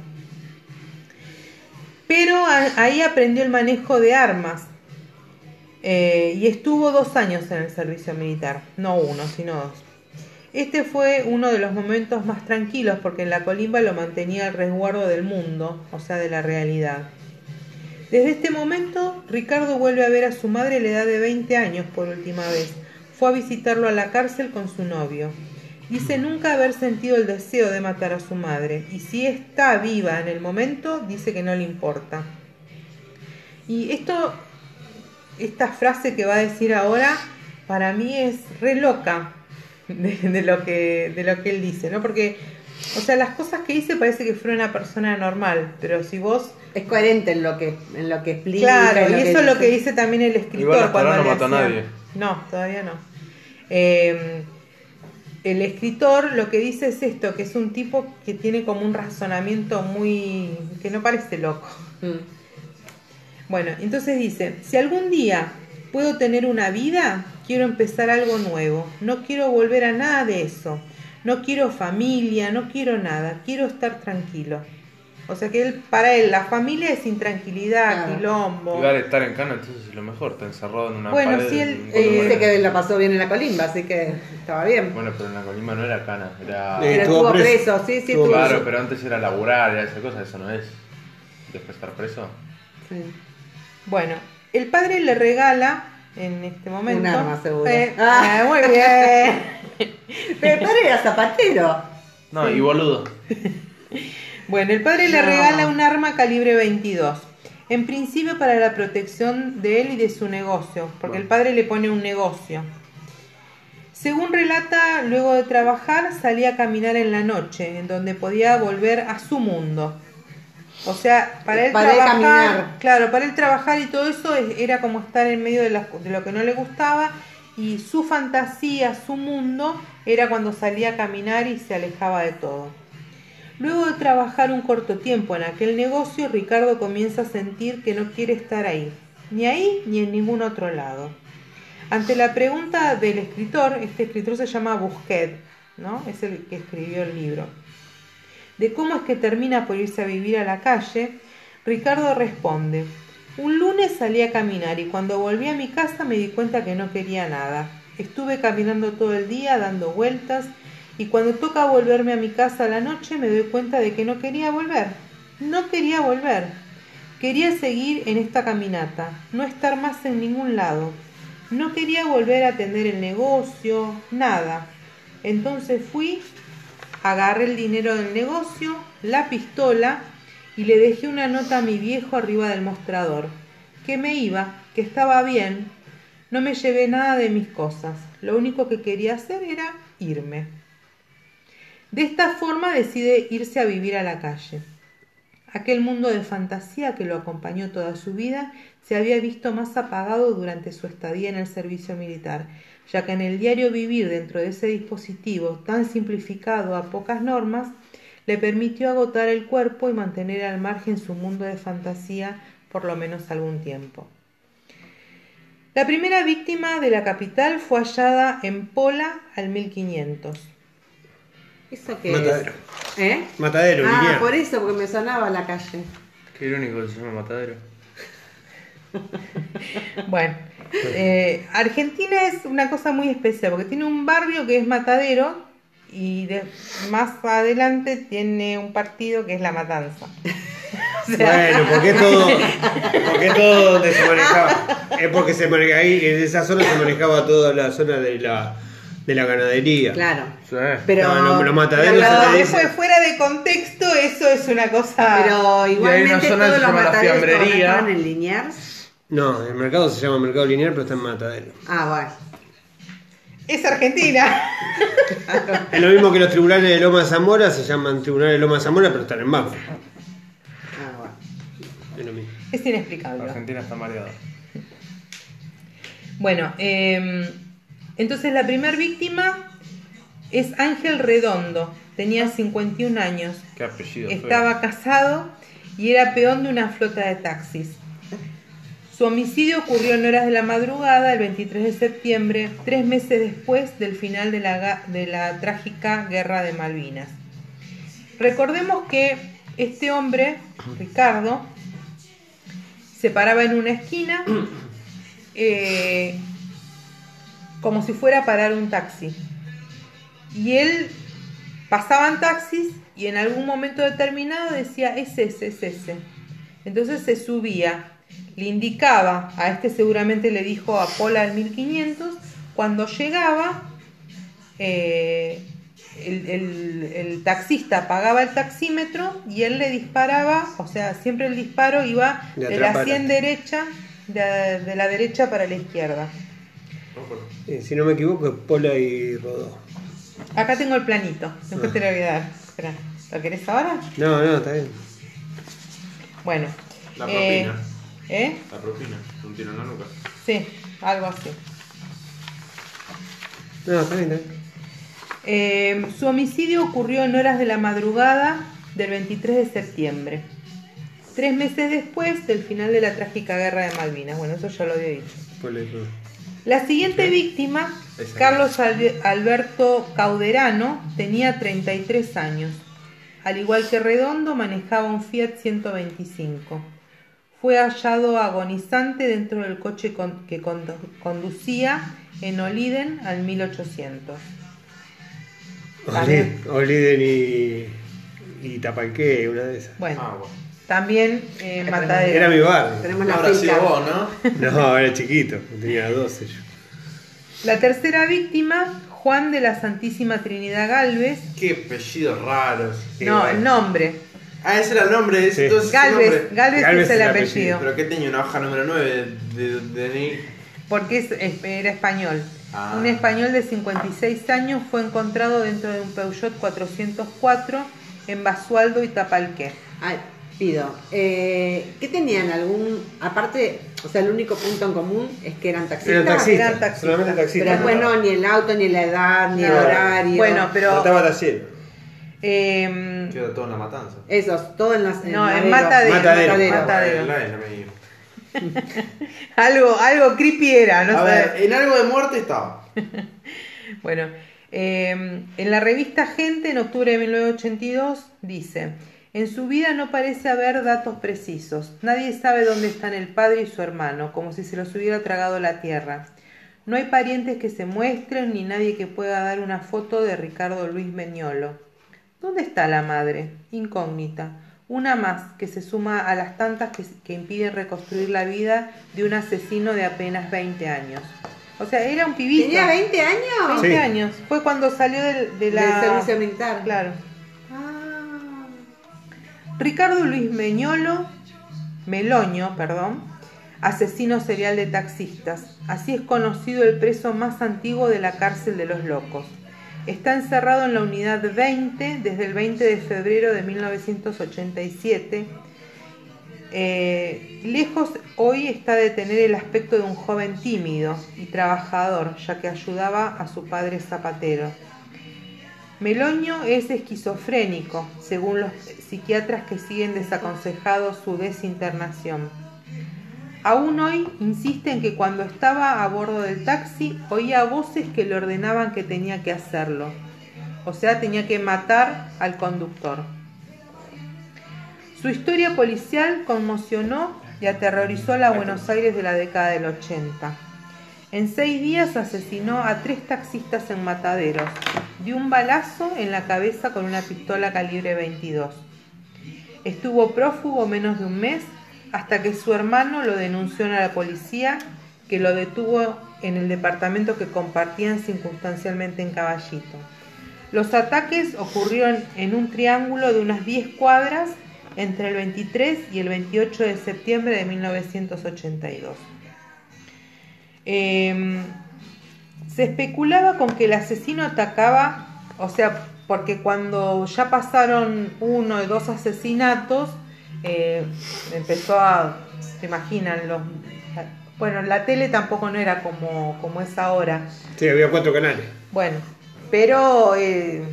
Pero ahí aprendió el manejo de armas. Eh, y estuvo dos años en el servicio militar, no uno, sino dos. Este fue uno de los momentos más tranquilos porque en la colimba lo mantenía el resguardo del mundo, o sea, de la realidad. Desde este momento, Ricardo vuelve a ver a su madre a la edad de 20 años por última vez. Fue a visitarlo a la cárcel con su novio. Dice nunca haber sentido el deseo de matar a su madre, y si está viva en el momento, dice que no le importa. Y esto esta frase que va a decir ahora, para mí es re loca de, de lo, que, de lo que él dice, ¿no? Porque, o sea, las cosas que dice parece que fuera una persona normal, pero si vos... Es coherente en lo que, en lo que explica. Claro, en lo y eso es lo que dice también el escritor. Igual hasta cuando ahora no le mató a nadie. No, todavía no. Eh, el escritor lo que dice es esto, que es un tipo que tiene como un razonamiento muy... que no parece loco. Mm. Bueno, entonces dice, si algún día puedo tener una vida, quiero empezar algo nuevo. No quiero volver a nada de eso. No quiero familia, no quiero nada. Quiero estar tranquilo. O sea que él, para él la familia es intranquilidad, Claro. quilombo. Igual estar en cana entonces es lo mejor, está encerrado en una Bueno, pared. sí, en él, un eh. Dice que la pasó bien en la colimba, así que estaba bien. Bueno, pero en la colima no era cana, era... Eh, Pero estuvo preso. preso, sí, sí, Estuvo Claro, pero antes era laburar, era esa cosa, eso no es. Después estar preso. Sí. Bueno, el padre le regala en este momento. Un arma, seguro. Eh, Ah. ah, muy bien. Pero el padre era zapatero. No, y boludo. Bueno, el padre le No. regala un arma calibre 22. En principio para la protección de él y de su negocio, porque el padre le pone un negocio. Según relata, luego de trabajar salía a caminar en la noche, en donde podía volver a su mundo. O sea, para él Para él trabajar, caminar. claro, para él trabajar y todo eso es- era como estar en medio de, las- de lo que no le gustaba y su fantasía, su mundo, era cuando salía a caminar y se alejaba de todo. Luego de trabajar un corto tiempo en aquel negocio, Ricardo comienza a sentir que no quiere estar ahí, ni ahí ni en ningún otro lado. Ante la pregunta del escritor, este escritor se llama Busquet, ¿no? Es el que escribió el libro. De cómo es que termina por irse a vivir a la calle, Ricardo responde: Un lunes salí a caminar y cuando volví a mi casa me di cuenta que no quería nada. Estuve caminando todo el día, dando vueltas, y cuando toca volverme a mi casa a la noche me doy cuenta de que no quería volver. No quería volver. Quería seguir en esta caminata, no estar más en ningún lado. No quería volver a atender el negocio, nada. Entonces fui, agarré el dinero del negocio, la pistola y le dejé una nota a mi viejo arriba del mostrador. Que me iba, que estaba bien. No me llevé nada de mis cosas. Lo único que quería hacer era irme. De esta forma decide irse a vivir a la calle. Aquel mundo de fantasía que lo acompañó toda su vida se había visto más apagado durante su estadía en el servicio militar, ya que en el diario vivir dentro de ese dispositivo tan simplificado a pocas normas, le permitió agotar el cuerpo y mantener al margen su mundo de fantasía por lo menos algún tiempo. La primera víctima de la capital fue hallada en Pola al 1500. ¿Eso qué Matadero. es? ¿Eh? Matadero, Ah, por eso, porque me sonaba la calle. Qué irónico que se llama Matadero. Bueno, eh, Argentina es una cosa muy especial porque tiene un barrio que es Matadero y de- más adelante tiene un partido que es La Matanza. O sea, Bueno, ¿por qué todo, por qué todo donde se manejaba? Es porque se manejaba ahí, en esa zona se manejaba toda la zona de la, de la ganadería. Claro. Sí. Pero, No, no, los mataderos pero después, dice- fuera de contexto, eso es una cosa. pero igualmente zona que todos se los mataderos estaban en Liniers. No, el mercado se llama mercado lineal, pero está en Matadero. Ah, bueno. Es Argentina. Es lo mismo que los tribunales de Loma de Zamora, se llaman tribunales de Loma de Zamora, pero están en Banfield. Ah, bueno. Es lo mismo. Es inexplicable. Argentina está mareada. Bueno, eh, entonces la primera víctima es Ángel Redondo. Tenía 51 años. Qué apellido. feo. Estaba casado y era peón de una flota de taxis. Su homicidio ocurrió en horas de la madrugada, el 23 de septiembre, tres meses después del final de la, de la trágica Guerra de Malvinas. Recordemos que este hombre, Ricardo, se paraba en una esquina eh, como si fuera a parar un taxi. Y él pasaban taxis y en algún momento determinado decía, es ese, es ese. Entonces se subía, le indicaba, a este seguramente le dijo a Pola del 1500, cuando llegaba, eh, el, el- el taxista pagaba el taxímetro y él le disparaba, o sea, siempre el disparo iba De la atrás para 100 adelante. derecha de, de la derecha para la izquierda. Eh, si no me equivoco, es Pola y Rodó. Acá tengo el planito, después te lo voy a dar. Espera, ¿lo querés ahora? No, no, está bien. Bueno. La propina. ¿Eh? La propina, un tiro en la nuca. Sí, algo así. No, está bien, bien. Eh, su homicidio ocurrió en horas de la madrugada del 23 de septiembre, tres meses después del final de la trágica guerra de Malvinas. Bueno, eso ya lo había dicho. La siguiente víctima, Esa. Carlos Albe- Alberto Cauderano, tenía 33 años. Al igual que Redondo, manejaba un Fiat 125. Fue hallado agonizante dentro del coche con- que condu- conducía en Oliden al 1800. También. Oli- Oliden y, y Tapalqué, una de esas. Bueno, Ah, bueno. también eh, Era Matadero. Era mi barrio. Tenemos la Ahora sí vos, ¿no? No, era chiquito, tenía 12 yo. La tercera víctima, Juan de la Santísima Trinidad Galvez. Qué apellidos raros. Sí, no, el nombre. Ah, ese era el nombre, ese Sí. entonces ese Galvez, nombre. Galvez, Galvez es el apellido. Pero que tenía una hoja número 9 de, de, DNI. Porque es- es- era español. Ah. Un español de 56 años fue encontrado dentro de un Peugeot 404 en Basualdo y Tapalqué. Ay, pido. Eh, ¿Qué tenían algún, aparte, o sea, el único punto en común es que eran taxistas? Eran taxistas, eran taxistas. solamente Pero después no, ni el auto, ni la edad, ni el No. horario. Bueno, pero- Estaba taller. Eh, Queda toda una matanza. Esos, todo en las. no, en. Matadero. Matadero. Matadero. La- la- me- Algo, algo creepy era, no A sé. ver, en algo de muerte estaba. Bueno, eh, en la revista Gente, en octubre de 1982, dice, en su vida no parece haber datos precisos. Nadie sabe dónde están el padre y su hermano, como si se los hubiera tragado la tierra. No hay parientes que se muestren ni nadie que pueda dar una foto de Ricardo Luis Meñolo. ¿Dónde está la madre? Incógnita. Una más que se suma a las tantas que, que impiden reconstruir la vida de un asesino de apenas 20 años. O sea, era un pibito. ¿Tenía 20 años? 20 Sí. años. Fue cuando salió del- de, la... Del servicio militar. Claro. Ah. Ricardo Luis Meñolo, Meloño, perdón, asesino serial de taxistas. Así es conocido el preso más antiguo de la cárcel de los locos. Está encerrado en la unidad 20 desde el 20 de febrero de 1987. Eh, lejos hoy está de tener el aspecto de un joven tímido y trabajador, ya que ayudaba a su padre zapatero. Meloño es esquizofrénico, según los psiquiatras que siguen desaconsejado su desinternación. Aún hoy insiste en que cuando estaba a bordo del taxi oía voces que le ordenaban que tenía que hacerlo. O sea, tenía que matar al conductor. Su historia policial conmocionó y aterrorizó la Buenos Aires de la década del 80. En seis días asesinó a tres taxistas en Mataderos, de un balazo en la cabeza con una pistola calibre 22. Estuvo prófugo menos de un mes hasta que su hermano lo denunció a la policía que lo detuvo en el departamento que compartían circunstancialmente en Caballito. Los ataques ocurrieron en un triángulo de unas 10 cuadras entre el 23 y el 28 de septiembre de 1982. Eh, se especulaba con que el asesino atacaba, o sea, porque cuando ya pasaron uno o dos asesinatos, eh, empezó a, se imaginan, los, bueno, la tele tampoco no era como, como es ahora, Sí, había cuatro canales. bueno, pero eh,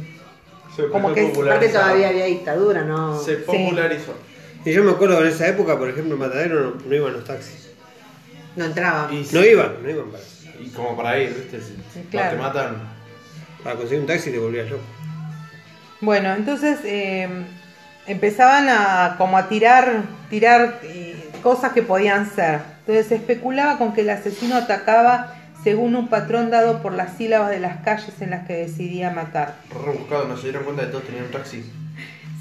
Como que- Aparte popularizado. todavía había dictadura, ¿no? Se popularizó. Y yo me acuerdo en esa época, por ejemplo, en Matadero no, no iban los taxis. No entraba. Y, No iban, no iban para, y como para ir, ¿viste? Si claro. te matan. para conseguir un taxi te volvías loco. Bueno, entonces eh, empezaban a como a tirar, tirar eh, cosas que podían ser. Entonces se especulaba con que el asesino atacaba según un patrón dado por las sílabas de las calles en las que decidía matar. Rebuscado, no se dieron cuenta de que todos tenían un taxi.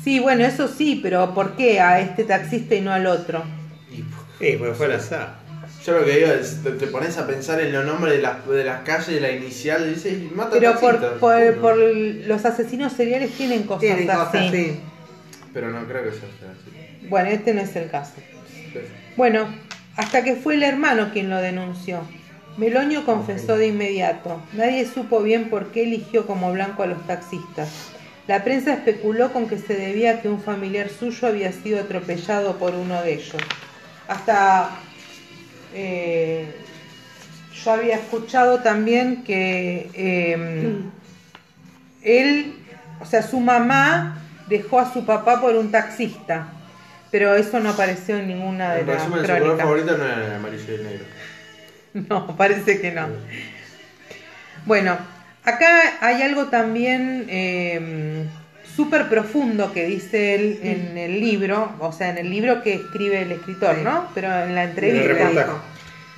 Sí, bueno, eso sí, pero ¿por qué a este taxista y no al otro? Y Sí, porque fue al azar. yo lo que digo es, te, te pones a pensar en los nombres de las, de las calles, la inicial, y dices, mata Pero por, por, por los asesinos seriales tienen cosas Tienen así. cosas así. Pero no creo que sea así. Bueno, este no es el caso. Sí. Bueno, hasta que fue el hermano quien lo denunció. Meloño confesó de inmediato. Nadie supo bien por qué eligió como blanco a los taxistas. La prensa especuló con que se debía a que un familiar suyo había sido atropellado por uno de ellos. Hasta eh, yo había escuchado también que eh, él, o sea, su mamá dejó a su papá por un taxista, pero eso no apareció en ninguna de las resumen, su color crónicas. favorito no era el amarillo y el negro. No, parece que no. Bueno, acá hay algo también eh, súper profundo que dice él en el libro, o sea, en el libro que escribe el escritor, Sí. ¿no? Pero en la En el entrevista. dijo.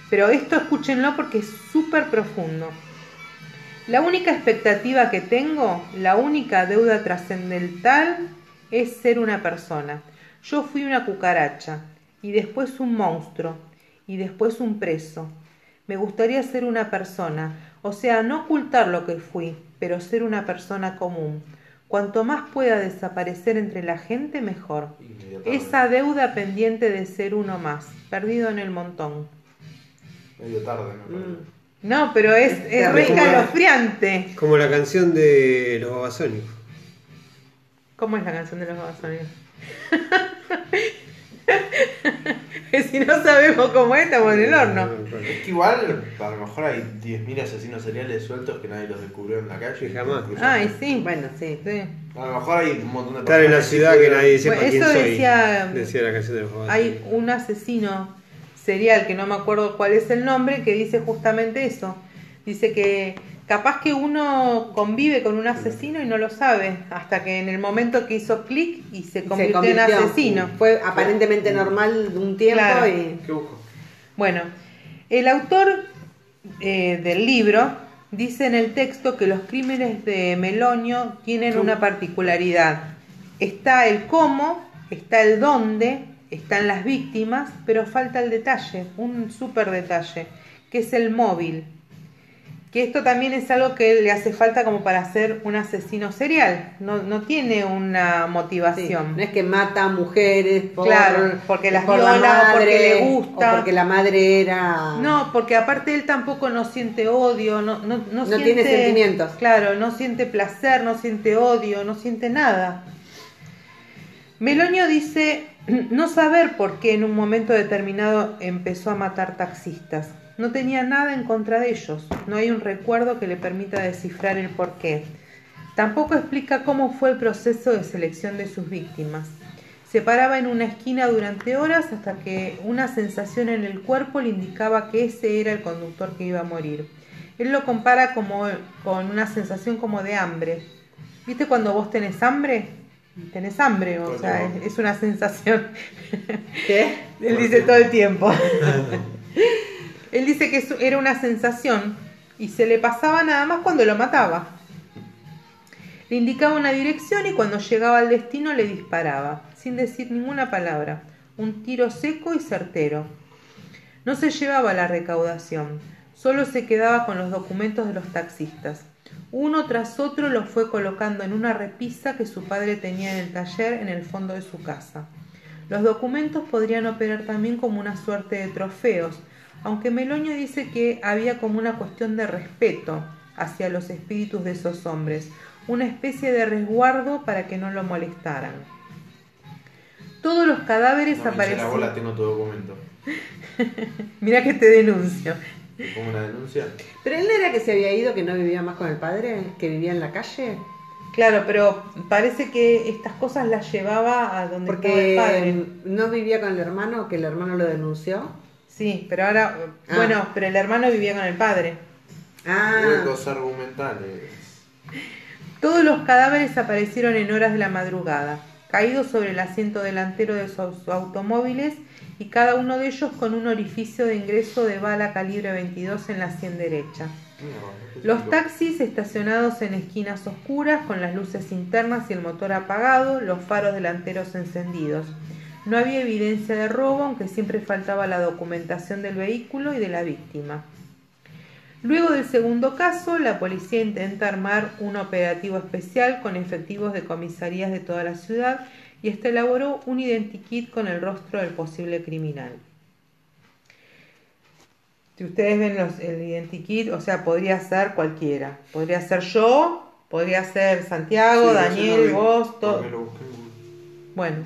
Pero esto escúchenlo porque es súper profundo. La única expectativa que tengo, la única deuda trascendental, es ser una persona. Yo fui una cucaracha, y después un monstruo, y después un preso. Me gustaría ser una persona, o sea, no ocultar lo que fui, pero ser una persona común. Cuanto más pueda desaparecer entre la gente, mejor. Esa deuda pendiente de ser uno más, perdido en el montón. Medio tarde, me parece. Mm. No, pero es, es re escalofriante. Como la canción de los babasónicos. ¿Cómo es la canción de los babasónicos? si no sabemos cómo es, estamos en el horno. Es que igual, a lo mejor hay 10.000 asesinos seriales sueltos que nadie los descubrió en la calle. Sí, jamás. Ay, sí. Bueno, sí. Sí. A lo mejor hay un montón de Estar en la personas ciudad que nadie sepa Bueno, quién eso soy. decía- Decía la canción de los babasónicos. Hay un asesino serial, que no me acuerdo cuál es el nombre, que dice justamente eso. Dice que capaz que uno convive con un asesino y no lo sabe, hasta que en el momento que hizo clic y se convirtió, en asesino. Fue aparentemente normal de un tiempo Claro. y. ¿Qué busco? Bueno, el autor eh, del libro dice en el texto que los crímenes de Melonio tienen una particularidad. Está el cómo, está el dónde, están las víctimas, pero falta el detalle, un súper detalle, que es el móvil. Que esto también es algo que le hace falta como para ser un asesino serial. No, no tiene una Sí, motivación. No es que mata a mujeres por, Claro, porque las por la viola o porque le gusta. O porque la madre era. No, porque aparte él tampoco no siente odio, no, no, no, No siente, tiene sentimientos. Claro, no siente placer, no siente odio, no siente nada. Meloño dice no saber por qué en un momento determinado empezó a matar taxistas. No tenía nada en contra de ellos, no hay un recuerdo que le permita descifrar el porqué. Tampoco explica cómo fue el proceso de selección de sus víctimas. Se paraba en una esquina durante horas hasta que una sensación en el cuerpo le indicaba que ese era el conductor que iba a morir. Él lo compara como con una sensación como de hambre. ¿Viste cuando vos tenés hambre? Tenés hambre, o sea, es, es una sensación. ¿Qué? Él dice todo el tiempo. Él dice que eso era una sensación y se le pasaba nada más cuando lo mataba. Le indicaba una dirección y cuando llegaba al destino le disparaba, sin decir ninguna palabra. Un tiro seco y certero. No se llevaba la recaudación, solo se quedaba con los documentos de los taxistas. Uno tras otro los fue colocando en una repisa que su padre tenía en el taller en el fondo de su casa. Los documentos podrían operar también como una suerte de trofeos, aunque Meloño dice que había como una cuestión de respeto hacia los espíritus de esos hombres, una especie de resguardo para que no lo molestaran. Todos los cadáveres No, documento. Mira que te denuncio. ¿Te pongo una denuncia? ¿Pero él no era que se había ido, que no vivía más con el padre? ¿Que vivía en la calle? Claro, pero parece que estas cosas las llevaba a donde estaba el Porque padre. no vivía con el hermano, que el hermano lo denunció. Sí, pero ahora, Ah. bueno, pero el hermano vivía con el padre. Ah, Huecos argumentales. Todos los cadáveres aparecieron en horas de la madrugada, caídos sobre el asiento delantero de sus automóviles y cada uno de ellos con un orificio de ingreso de bala calibre 22 en la sien derecha. Los taxis estacionados en esquinas oscuras con las luces internas y el motor apagado, los faros delanteros encendidos. No había evidencia de robo, aunque siempre faltaba la documentación del vehículo y de la víctima. Luego del segundo caso, la policía intenta armar un operativo especial con efectivos de comisarías de toda la ciudad y hasta elaboró un identikit con el rostro del posible criminal. Si ustedes ven los, el identikit, o sea, podría ser cualquiera. Podría ser yo, podría ser Santiago, Sí, Daniel, vos, todo. Bueno,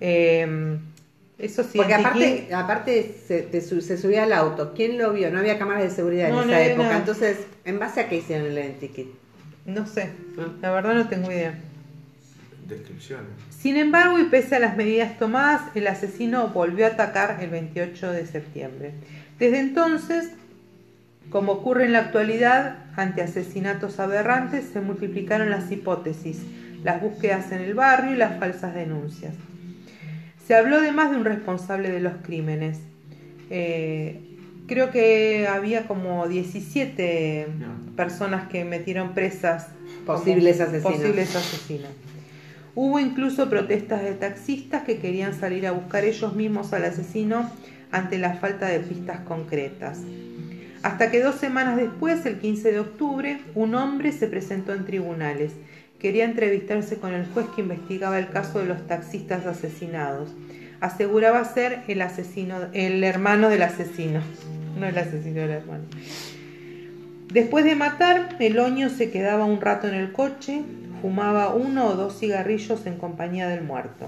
eh, eso sí. Porque aparte, aparte se, te su- se subía al auto. ¿Quién lo vio? No había cámaras de seguridad No, en no esa época. nada. Entonces, ¿en base a qué hicieron el identikit? No sé, Ah. la verdad no tengo idea. Descripciones. Sin embargo, y pese a las medidas tomadas, el asesino volvió a atacar el 28 de septiembre. Desde entonces, como ocurre en la actualidad, ante asesinatos aberrantes se multiplicaron las hipótesis, las búsquedas en el barrio y las falsas denuncias. Se habló de más de un responsable de los crímenes. Eh, creo que había como 17 No. personas que metieron presas Posibles asesinos. Posibles asesinos. Hubo incluso protestas de taxistas que querían salir a buscar ellos mismos al asesino ante la falta de pistas concretas. Hasta que dos semanas después, el 15 de octubre, un hombre se presentó en tribunales. Quería entrevistarse con el juez que investigaba el caso de los taxistas asesinados. Aseguraba ser el asesino, el hermano del asesino, no el asesino del hermano. Después de matar, Meloño se quedaba un rato en el coche, fumaba uno o dos cigarrillos en compañía del muerto.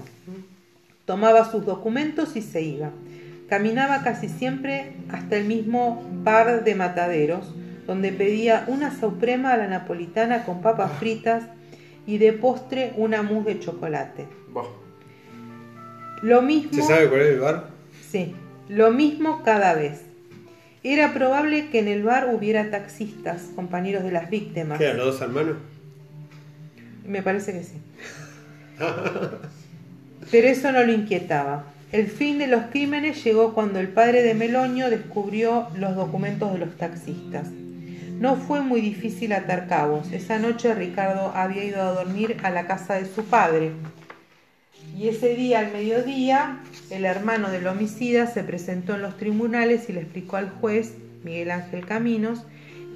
Tomaba sus documentos y se iba. Caminaba casi siempre hasta el mismo bar de mataderos, donde pedía una suprema a la napolitana con papas fritas y de postre una mousse de chocolate. Bah, Lo mismo. ¿Se sabe cuál es el bar? Sí, lo mismo cada vez. Era probable que en el bar hubiera taxistas, compañeros de las víctimas. ¿Qué eran los dos hermanos? Me parece que sí. Pero eso no lo inquietaba. El fin de los crímenes llegó cuando el padre de Meloño descubrió los documentos de los taxistas. No fue muy difícil atar cabos. Esa noche Ricardo había ido a dormir a la casa de su padre. Y ese día, al mediodía, el hermano del homicida se presentó en los tribunales y le explicó al juez, Miguel Ángel Caminos,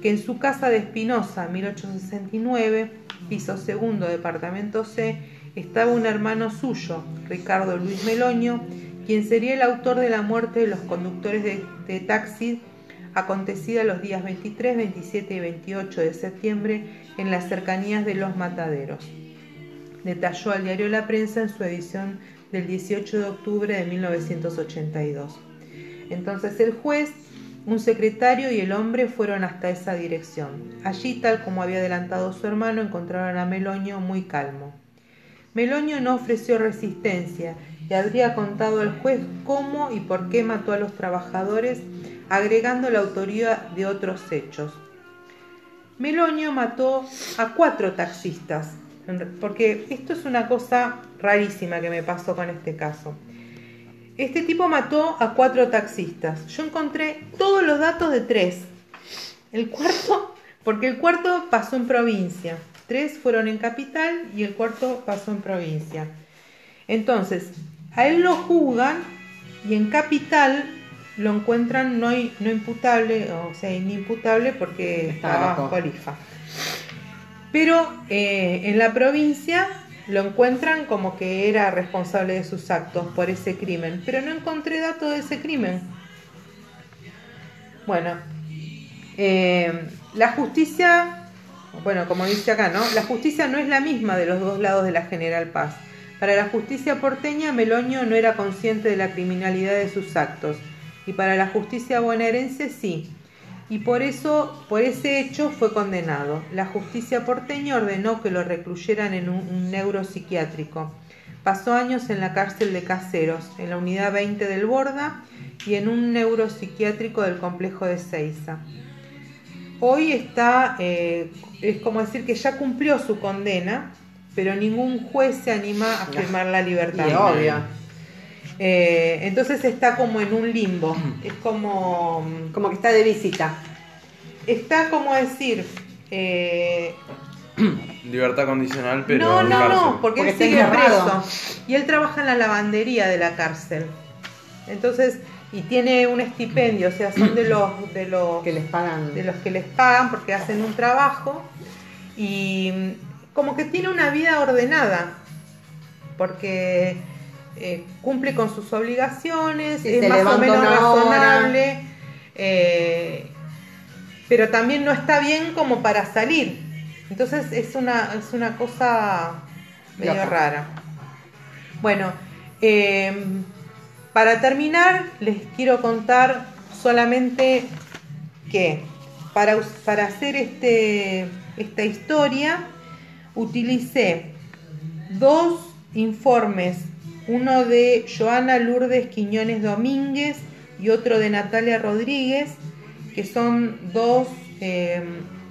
que en su casa de Espinosa, 1869, piso segundo, departamento C, estaba un hermano suyo, Ricardo Luis Meloño, quien sería el autor de la muerte de los conductores de, de taxi acontecida los días 23, 27 y 28 de septiembre en las cercanías de Los Mataderos. Detalló al diario La Prensa en su edición del 18 de octubre de 1982. Entonces el juez, un secretario y el hombre fueron hasta esa dirección. Allí, tal como había adelantado su hermano, encontraron a Meloño muy calmo. Meloño no ofreció resistencia y habría contado al juez cómo y por qué mató a los trabajadores, agregando la autoría de otros hechos. Meloño mató a cuatro taxistas, porque esto es una cosa rarísima que me pasó con este caso. Este tipo mató a cuatro taxistas. Yo encontré todos los datos de tres. El cuarto, porque el cuarto pasó en provincia. Tres fueron en capital y el cuarto pasó en provincia. Entonces, a él lo juzgan y en capital lo encuentran no, no imputable, o sea, inimputable porque Estaba bajo. Pero eh, en la provincia lo encuentran como que era responsable de sus actos por ese crimen, pero no encontré datos de ese crimen. Bueno, eh, la justicia, bueno, como dice acá, ¿no? La justicia no es la misma de los dos lados de la General Paz. Para la justicia porteña, Meloño no era consciente de la criminalidad de sus actos, y para la justicia bonaerense sí. Y por eso, por ese hecho, fue condenado. La justicia porteña ordenó que lo recluyeran en un, un neuropsiquiátrico. Pasó años en la cárcel de Caseros, en la unidad 20 del Borda y en un neuropsiquiátrico del complejo de Ceiza. Hoy está, eh, es como decir que ya cumplió su condena, pero ningún juez se anima a firmar la libertad. Y obvio. Eh, entonces está como en un limbo. Es como. Como que está de visita. Está como decir. eh, libertad condicional, pero no, no, cárcel. no, porque, Porque él sigue preso. Y él trabaja en la lavandería de la cárcel. Entonces, y tiene un estipendio, o sea, son de los, de los Que les pagan. de los que les pagan porque hacen un trabajo y mm, como que tiene una vida ordenada porque eh, cumple con sus obligaciones, es más o menos razonable, eh, pero también no está bien como para salir. Entonces es una, es una cosa medio rara. Bueno, eh, para terminar, les quiero contar solamente que para, para hacer este, esta historia utilicé dos informes, uno de Joana Lourdes Quiñones Domínguez y otro de Natalia Rodríguez, que son dos, eh,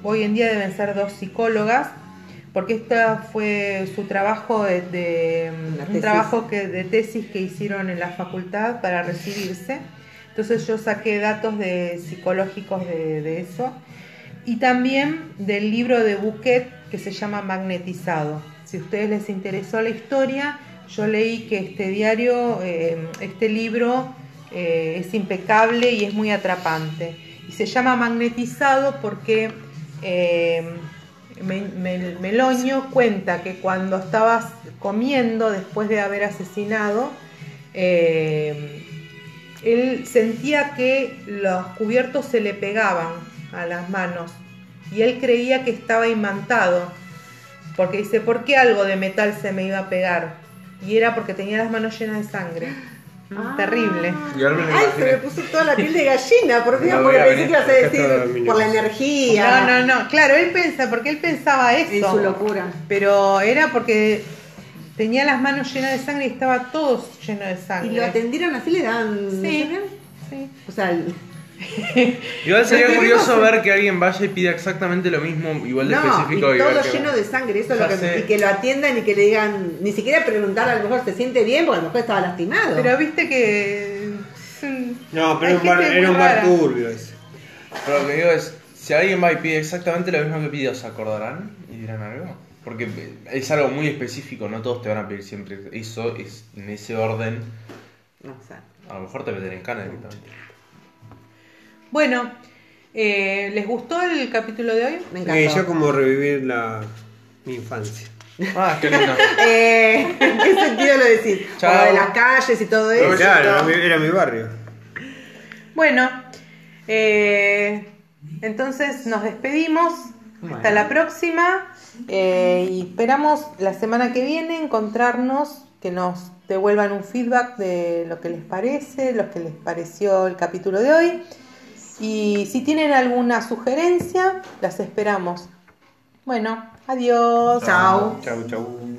hoy en día deben ser dos psicólogas, porque esta fue su trabajo de, un tesis. trabajo que, de tesis que hicieron en la facultad para recibirse. Entonces yo saqué datos de psicológicos de, de eso y también del libro de Bouquet que se llama Magnetizado. Si a ustedes les interesó la historia, yo leí que este diario, eh, este libro eh, es impecable y es muy atrapante. Y se llama Magnetizado porque eh, Me- Me- Meloño cuenta que cuando estabas comiendo después de haber asesinado, él sentía que los cubiertos se le pegaban a las manos y él creía que estaba imantado porque dice, ¿por qué algo de metal se me iba a pegar? Y era porque tenía las manos llenas de sangre. Ah. Terrible. Y me Ay, se me puso toda la piel de gallina, por Dios, No porque pensé que ibas a decir por la energía. No, no, no, claro, él pensa, porque él pensaba eso. En su locura. Pero era porque tenía las manos llenas de sangre y estaba todo lleno de Y sangre. lo atendieron así, le dan. Sí. Sí. O sea, el- Igual sería curioso ver que alguien vaya y pida exactamente lo mismo, igual de no, y específico. ver todo que- lleno de sangre, eso es Ya lo que, sé. y que lo atiendan y que le digan, ni siquiera preguntar a lo mejor se siente bien, porque a lo mejor estaba lastimado. Pero viste que. No, pero era un bar, era un bar turbio ese. Pero lo que digo es, si alguien va y pide exactamente lo mismo que pidió, ¿se acordarán y dirán algo? Porque es algo muy específico, no todos te van a pedir siempre eso, es en ese orden. No sé. A lo mejor te meten en cana directamente. Bueno, eh, ¿les gustó el capítulo de hoy? Me encantó. yo como revivir la mi infancia. Ah, qué lindo. Eh, ¿En qué sentido lo decís? Chao. De las calles y todo eso. Claro, era mi, era mi barrio. Bueno, eh, entonces nos despedimos. Hasta la próxima. eh, y esperamos la semana que viene encontrarnos, que nos devuelvan un feedback de lo que les parece, lo que les pareció el capítulo de hoy. Y si tienen alguna sugerencia, las esperamos. Bueno, adiós. Chao. Chau, chau.